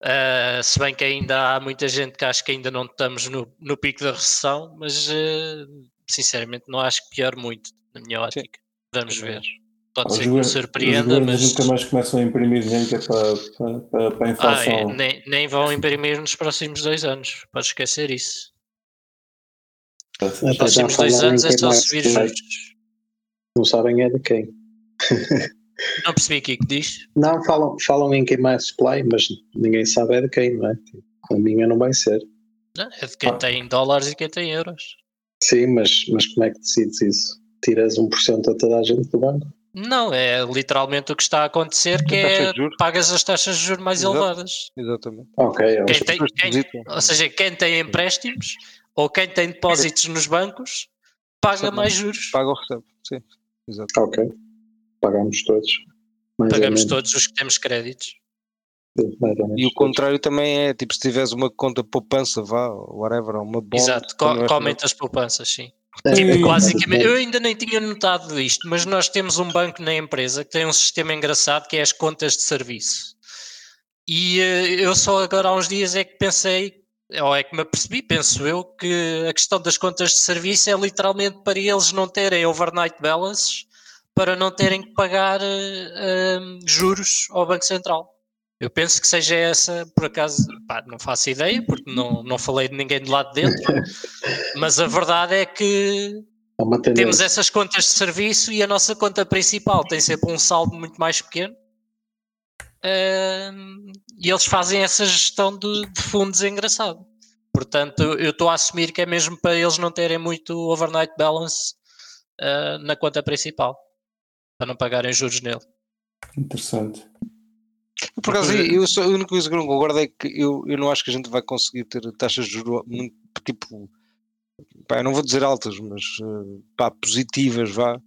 Uh, se bem que ainda há muita gente que acha que ainda não estamos no, no pico da recessão, mas uh, sinceramente não acho que pior muito, na minha ótica. Vamos ver. acho. Pode Os ser que me surpreenda, mas nunca mais começam a imprimir que é para, para, para, a Ah, inflação. é, nem, nem vão imprimir nos próximos dois anos. Podes esquecer isso. Nos próximos dois anos é quem só subir juros. Não sabem é de quem. Não percebi aqui que diz. Não, falam, falam em quem mais supply, mas ninguém sabe é de quem, não é? A minha não vai ser. Não, é de quem tem dólares e quem tem euros. Sim, mas, mas como é que decides isso? Tiras 1% a toda a gente do banco? Não, é literalmente o que está a acontecer, que é pagas as taxas de juros mais Exato. elevadas. Exatamente. Ok, é Quem tem, quem- ou seja, quem tem empréstimos ou quem tem depósitos nos bancos paga mais juros. Paga ou recebe. Sim. Exato. ok. Pagamos todos. Pagamos todos os que temos créditos. E o contrário também é, tipo, se tiveres uma conta poupança, vá, ou whatever, ou uma bond. Exato, quando co- vais que aumenta as poupanças, sim. É, Sim, é, Basicamente, é, eu ainda nem tinha notado isto, mas nós temos um banco na empresa que tem um sistema engraçado que é as contas de serviço. E eh, eu só agora há uns dias é que pensei, ou é que me apercebi, penso eu, que a questão das contas de serviço é literalmente para eles não terem overnight balances, para não terem que pagar eh, juros ao Banco Central. Eu penso que seja essa, por acaso, pá, não faço ideia, porque não, não falei de ninguém de lá de dentro, mas a verdade é que é temos essas contas de serviço e a nossa conta principal tem sempre um saldo muito mais pequeno. Ahm, e eles fazem essa gestão de, de fundos engraçado. Portanto, eu estou a assumir que é mesmo para eles não terem muito overnight balance ah, na conta principal, para não pagarem juros nele. Interessante. Por acaso, eu só, a única coisa que eu não concordo é que eu, eu não acho que a gente vai conseguir ter taxas de juros muito, tipo, pá, eu não vou dizer altas, mas eh, pá, positivas, vá,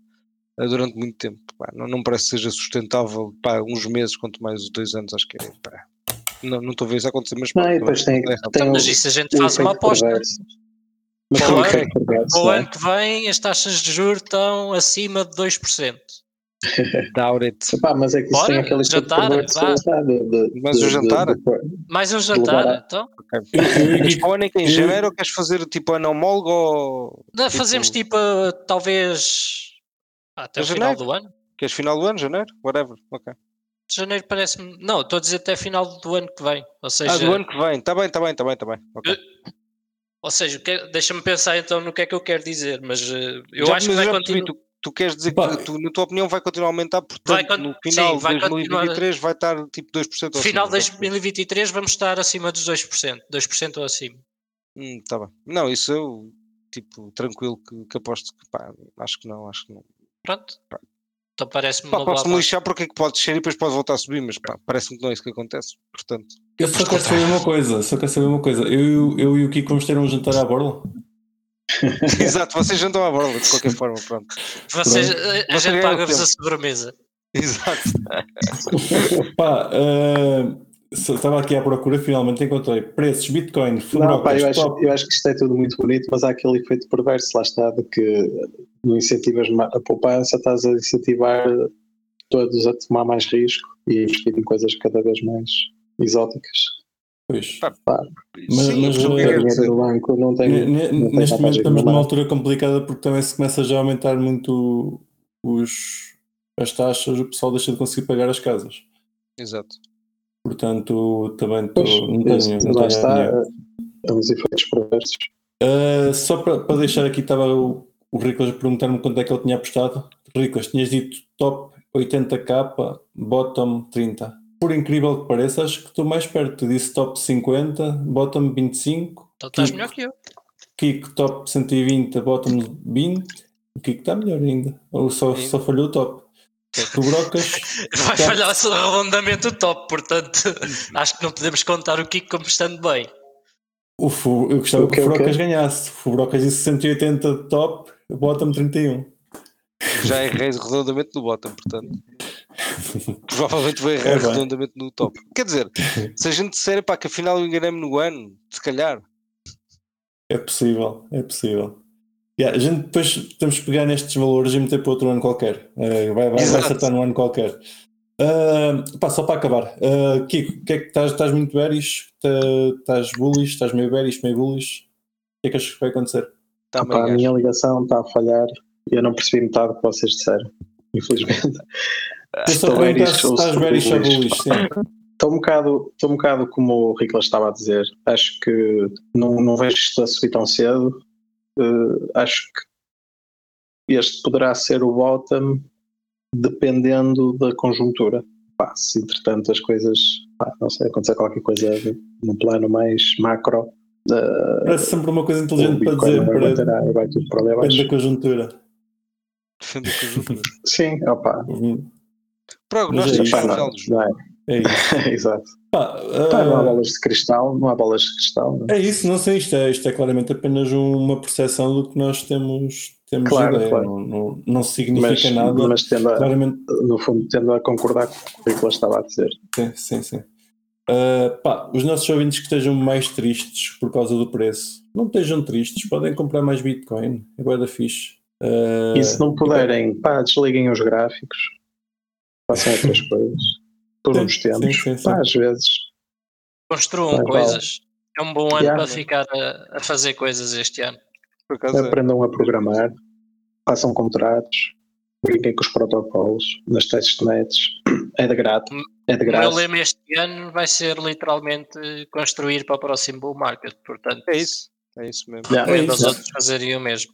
eh, durante muito tempo. Pá, não, não parece que seja sustentável, pá, uns meses, quanto mais os dois anos, acho que é, pá, não, não estou a ver isso acontecer, mas Não, pá, e depois tem, é tem mas isso a gente faz uma aposta. perverso. Mas Para o ano- Para o é? ano que vem, as taxas de juros estão acima de 2%. Doubt it. Epá, mas é que isso tem aquele jantar, tá, de- de- Mas o de- jantar? de- de- Mais um jantar, a- então? Ok. Eu- eu Mas digo- para o ano é que em janeiro ou queres fazer tipo ano homólogo ou Não, Tipo- Fazemos tipo, talvez até o final do ano. queres final do ano, janeiro? Whatever. Ok. Janeiro parece-me. Não, estou a dizer até final do ano que vem. Ou seja, Ah, do ano que vem. Está bem, está bem, está bem, está bem. Ok. ou seja que- deixa-me pensar então no que é que eu quero dizer, mas eh, eu Já- acho que mas vai continuar. tu, tu queres dizer Pá, que tu, na tua opinião vai continuar a aumentar, portanto Vai no sim, final vai de 2023 vai estar tipo 2% ou Final de acima, 2023 vamos estar acima dos 2%. 2% ou acima. Hum, tá bem. Não, isso eu tipo tranquilo que, que aposto que pá, acho que não, acho que não. Pronto. Então parece-me Pá, uma boa posso me aposta. lixar porque é que pode descer e depois pode voltar a subir, mas pá, parece-me que não é isso que acontece. Portanto, Eu só quero saber uma coisa, só quero saber uma coisa. Eu, eu e o Kiko vamos ter um jantar à borla? exato, vocês estão à borda de qualquer forma, pronto. Vocês, Pronto. a, a gente paga-vos a sobremesa. Exato. Pá, só estava aqui à procura, finalmente encontrei preços, Bitcoin, Não, pá, eu, acho, eu acho que isto é tudo muito bonito, mas há aquele efeito perverso, lá está, de que não incentivas a poupança, estás a incentivar todos a tomar mais risco e investir em coisas cada vez mais exóticas. Pois. Pá, Mas- Sim, mas, o é dinheiro do banco não tem. Não tem Neste momento estamos numa altura complicada porque também se começa já a aumentar muito os, as taxas, o pessoal deixa de conseguir pagar as casas. Exato. Portanto, também tô, Pois, não tenho, isso, não lá tenho está, é uns efeitos perversos. Uh, só para, para deixar aqui, estava o, o Riclas a perguntar-me quanto é que ele tinha apostado. Riclas, tinhas dito top 80k, bottom 30. Por incrível que pareça, acho que estou mais perto. Tu disse top 50, bottom 25. Então estás melhor que eu. Kiko top 120, bottom 20. O Kiko está melhor ainda. Ou só, Sim. só falhou o top. O Brocas, Vai Top. falhar redondamente o top, portanto acho que não podemos contar o Kiko como estando bem. o Fu- eu gostava O que o? Brocas ganhasse. O Brocas disse 180 de top, bottom 31. Já errei redondamente no bottom, portanto. Provavelmente vou errar É redondamente no top. Quer dizer, se a gente disser pá, que afinal eu enganei-me no ano, se calhar. É possível, é possível. Yeah, a gente depois temos que pegar nestes valores e meter para outro ano qualquer. Eh, vai, vai, vai acertar num ano qualquer. Ah, pá, só para acabar, Ah, Kiko, que é que estás, estás muito bearish? Tá- Estás bullish? Estás meio bearish, meio bullish? O que é que achas que vai acontecer? Opa, a minha ligação está a falhar eu não percebi metade do que vocês disseram, infelizmente. Eu só perguntar se estás bullish. bullish, sim. Estou um bocado, estou um bocado como o Riclas estava a dizer. Acho que não, não vejo isto a subir tão cedo. Eh, acho que este poderá ser o bottom dependendo da conjuntura. Pá, se entretanto as coisas, pá, não sei, acontecer qualquer coisa no plano mais macro, eh, Parece sempre uma coisa inteligente para dizer, para, vai tudo para ali depende abaixo. da conjuntura. Defende a conjuntura. Sim, opa, Uhum, Prognósticos é final não, não é? É isso. Exato. Pá, Pá, não há ah, bolas de cristal, não há bolas de cristal. não é? É isso, não sei, isto é, isto é claramente apenas um- uma percepção do que nós temos, temos Claro, ideia, claro. Não, não, não significa Mas, nada. mas tendo a, Claramente, no fundo, tendo a concordar com o que o Nicolas estava a dizer. sim, sim. sim. Ah, pá, os nossos ouvintes que estejam mais tristes por causa do preço, não estejam tristes, podem comprar mais Bitcoin, é da fixe. Ah, E se não puderem, pá, desliguem os gráficos, façam outras coisas. Por Sim, uns tempos, sim, sim, sim. pá, às vezes. Construam coisas. É um bom ano Yeah. para ficar a, a fazer coisas este ano. É. Aprendam a programar, façam contratos, brinquem com os protocolos nas testnets. É de grato, é de O meu graça. lema este ano vai ser literalmente construir para o próximo bull market. Portanto, É isso. É isso mesmo. Yeah. É aos isso. outros fazerem o mesmo.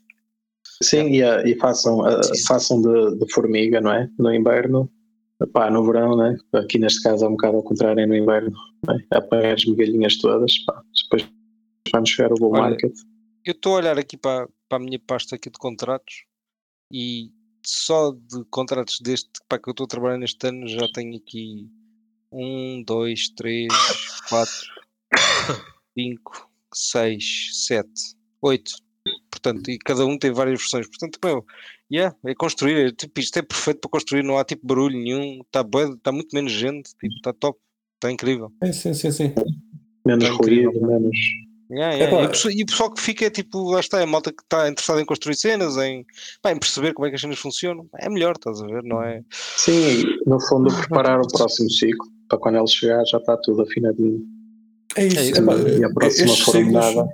Sim, e, a- e façam, a- façam de, de formiga, não é? No inverno, pá, no verão, né? Aqui neste caso é um bocado ao contrário, é no inverno, é? apanhar as migalhinhas todas, pá, depois vamos chegar ao bull Olha, market. Eu estou a olhar aqui para, para a minha pasta aqui de contratos e só de contratos deste para que eu estou a trabalhar neste ano já tenho aqui um, dois, três, quatro, cinco, seis, sete, oito. Portanto, e cada um tem várias versões. Portanto, meu, yeah, é construir. É, tipo, isto é perfeito para construir, não há tipo barulho nenhum, está tá muito menos gente, tipo, está top, está incrível. é, sim, sim, sim. Menos tá ruído, menos. Yeah, yeah. Epá, E, o pessoal, e o pessoal que fica é tipo, lá está, é a malta que está interessada em construir cenas, em, pá, em perceber como é que as cenas funcionam, é melhor, estás a ver, não é? Sim, e, no fundo, preparar o próximo ciclo, para quando ele chegar já está tudo afinadinho. É isso. É E a próxima estes for ciclos, mudada.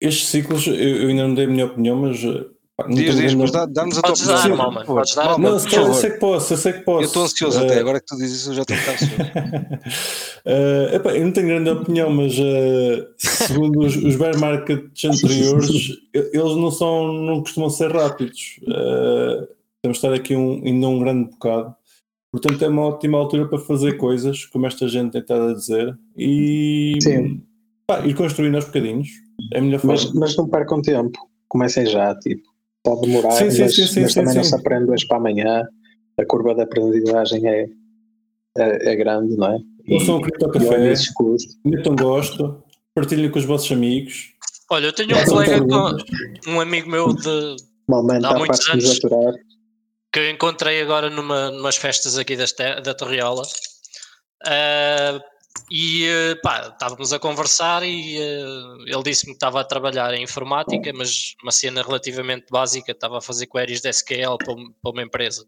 Estes ciclos, eu, eu ainda não dei a minha opinião, mas eh, pá, não Diz, tenho diz, grande- mas dá- dá-nos a tua Podes dar, opinião. Por favor. podes dar. Não, por eu sei que posso, eu sei que posso. Eu estou ansioso até, Eh, agora que tu dizes isso eu já estou ansioso. Eh, epá, eu não tenho grande opinião, mas eh, segundo os, os bear markets anteriores, eles não são, não costumam ser rápidos. Eh, temos de estar aqui um, ainda um grande bocado. Portanto, é uma ótima altura para fazer coisas, como esta gente tem estado a dizer, e Sim. pá, ir construindo aos bocadinhos. É melhor forma. Mas, mas não percam tempo, comecem já, tipo, pode demorar, Sim, sim, mas, sim, sim, mas sim, também não se aprende hoje para amanhã. A curva de aprendizagem é, é, é grande, não é? Ouçam o Cripto Café, metam gosto, partilhem com os vossos amigos. Olha, eu tenho um colega, com, um amigo meu de, Normalmente Há muitos anos. aturar. que eu encontrei agora numa, numas festas aqui das te- da Torriola. Ah, E pá, estávamos a conversar e uh, ele disse-me que estava a trabalhar em informática, mas uma cena relativamente básica, estava a fazer queries de SQL para, para uma empresa.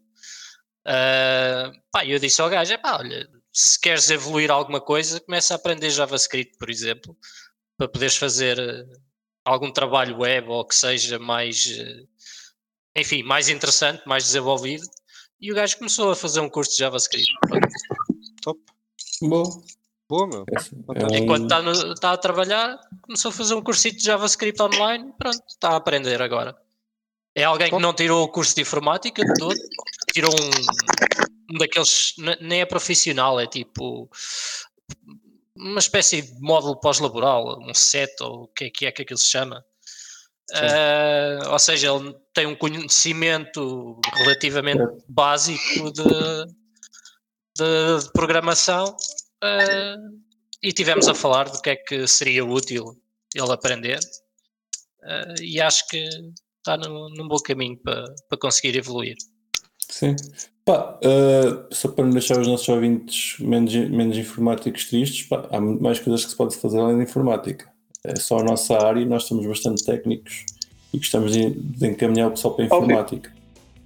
Uh, pá, eu disse ao gajo: pá, olha, se queres evoluir alguma coisa, começa a aprender JavaScript, por exemplo, para poderes fazer uh, algum trabalho web ou que seja mais, enfim, mais interessante, mais desenvolvido. E o gajo começou a fazer um curso de JavaScript. Top. Bom. Boa, meu. É um- Enquanto está tá a trabalhar, começou a fazer um cursito de JavaScript online e pronto, está a aprender agora. É alguém que não tirou o curso de informática de todo, tirou um, um daqueles, nem é profissional, é tipo uma espécie de módulo pós-laboral, um set ou o que é que é que aquilo se chama. Ah, ou seja, ele tem um conhecimento relativamente básico de, de, de programação ah, e tivemos a falar do que é que seria útil ele aprender Ah, e acho que está no, num bom caminho para, para conseguir evoluir. Sim. Pá, eh, só para não deixar os nossos ouvintes menos, menos informáticos tristes, pá, há muito mais coisas que se pode fazer além da informática. É só a nossa área e nós somos bastante técnicos e gostamos de, de encaminhar o pessoal para a informática.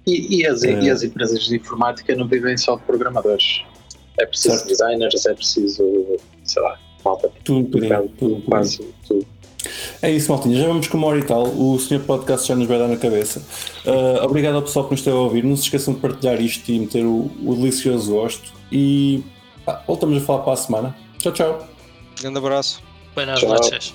E, e as, É. e as empresas de informática não vivem só de programadores. É preciso Certo. designers, é preciso, sei lá, malta, Tudo um bocadinho. Tudo bocadinho. quase tudo. É isso, Maltinha. Já vamos com uma hora e tal. O senhor podcast já nos vai dar na cabeça. Uh, obrigado ao pessoal que nos esteve a ouvir. Não se esqueçam de partilhar isto e meter o, o delicioso gosto. E pá, voltamos a falar para a semana. Tchau, tchau. Grande abraço. Tchau. noches.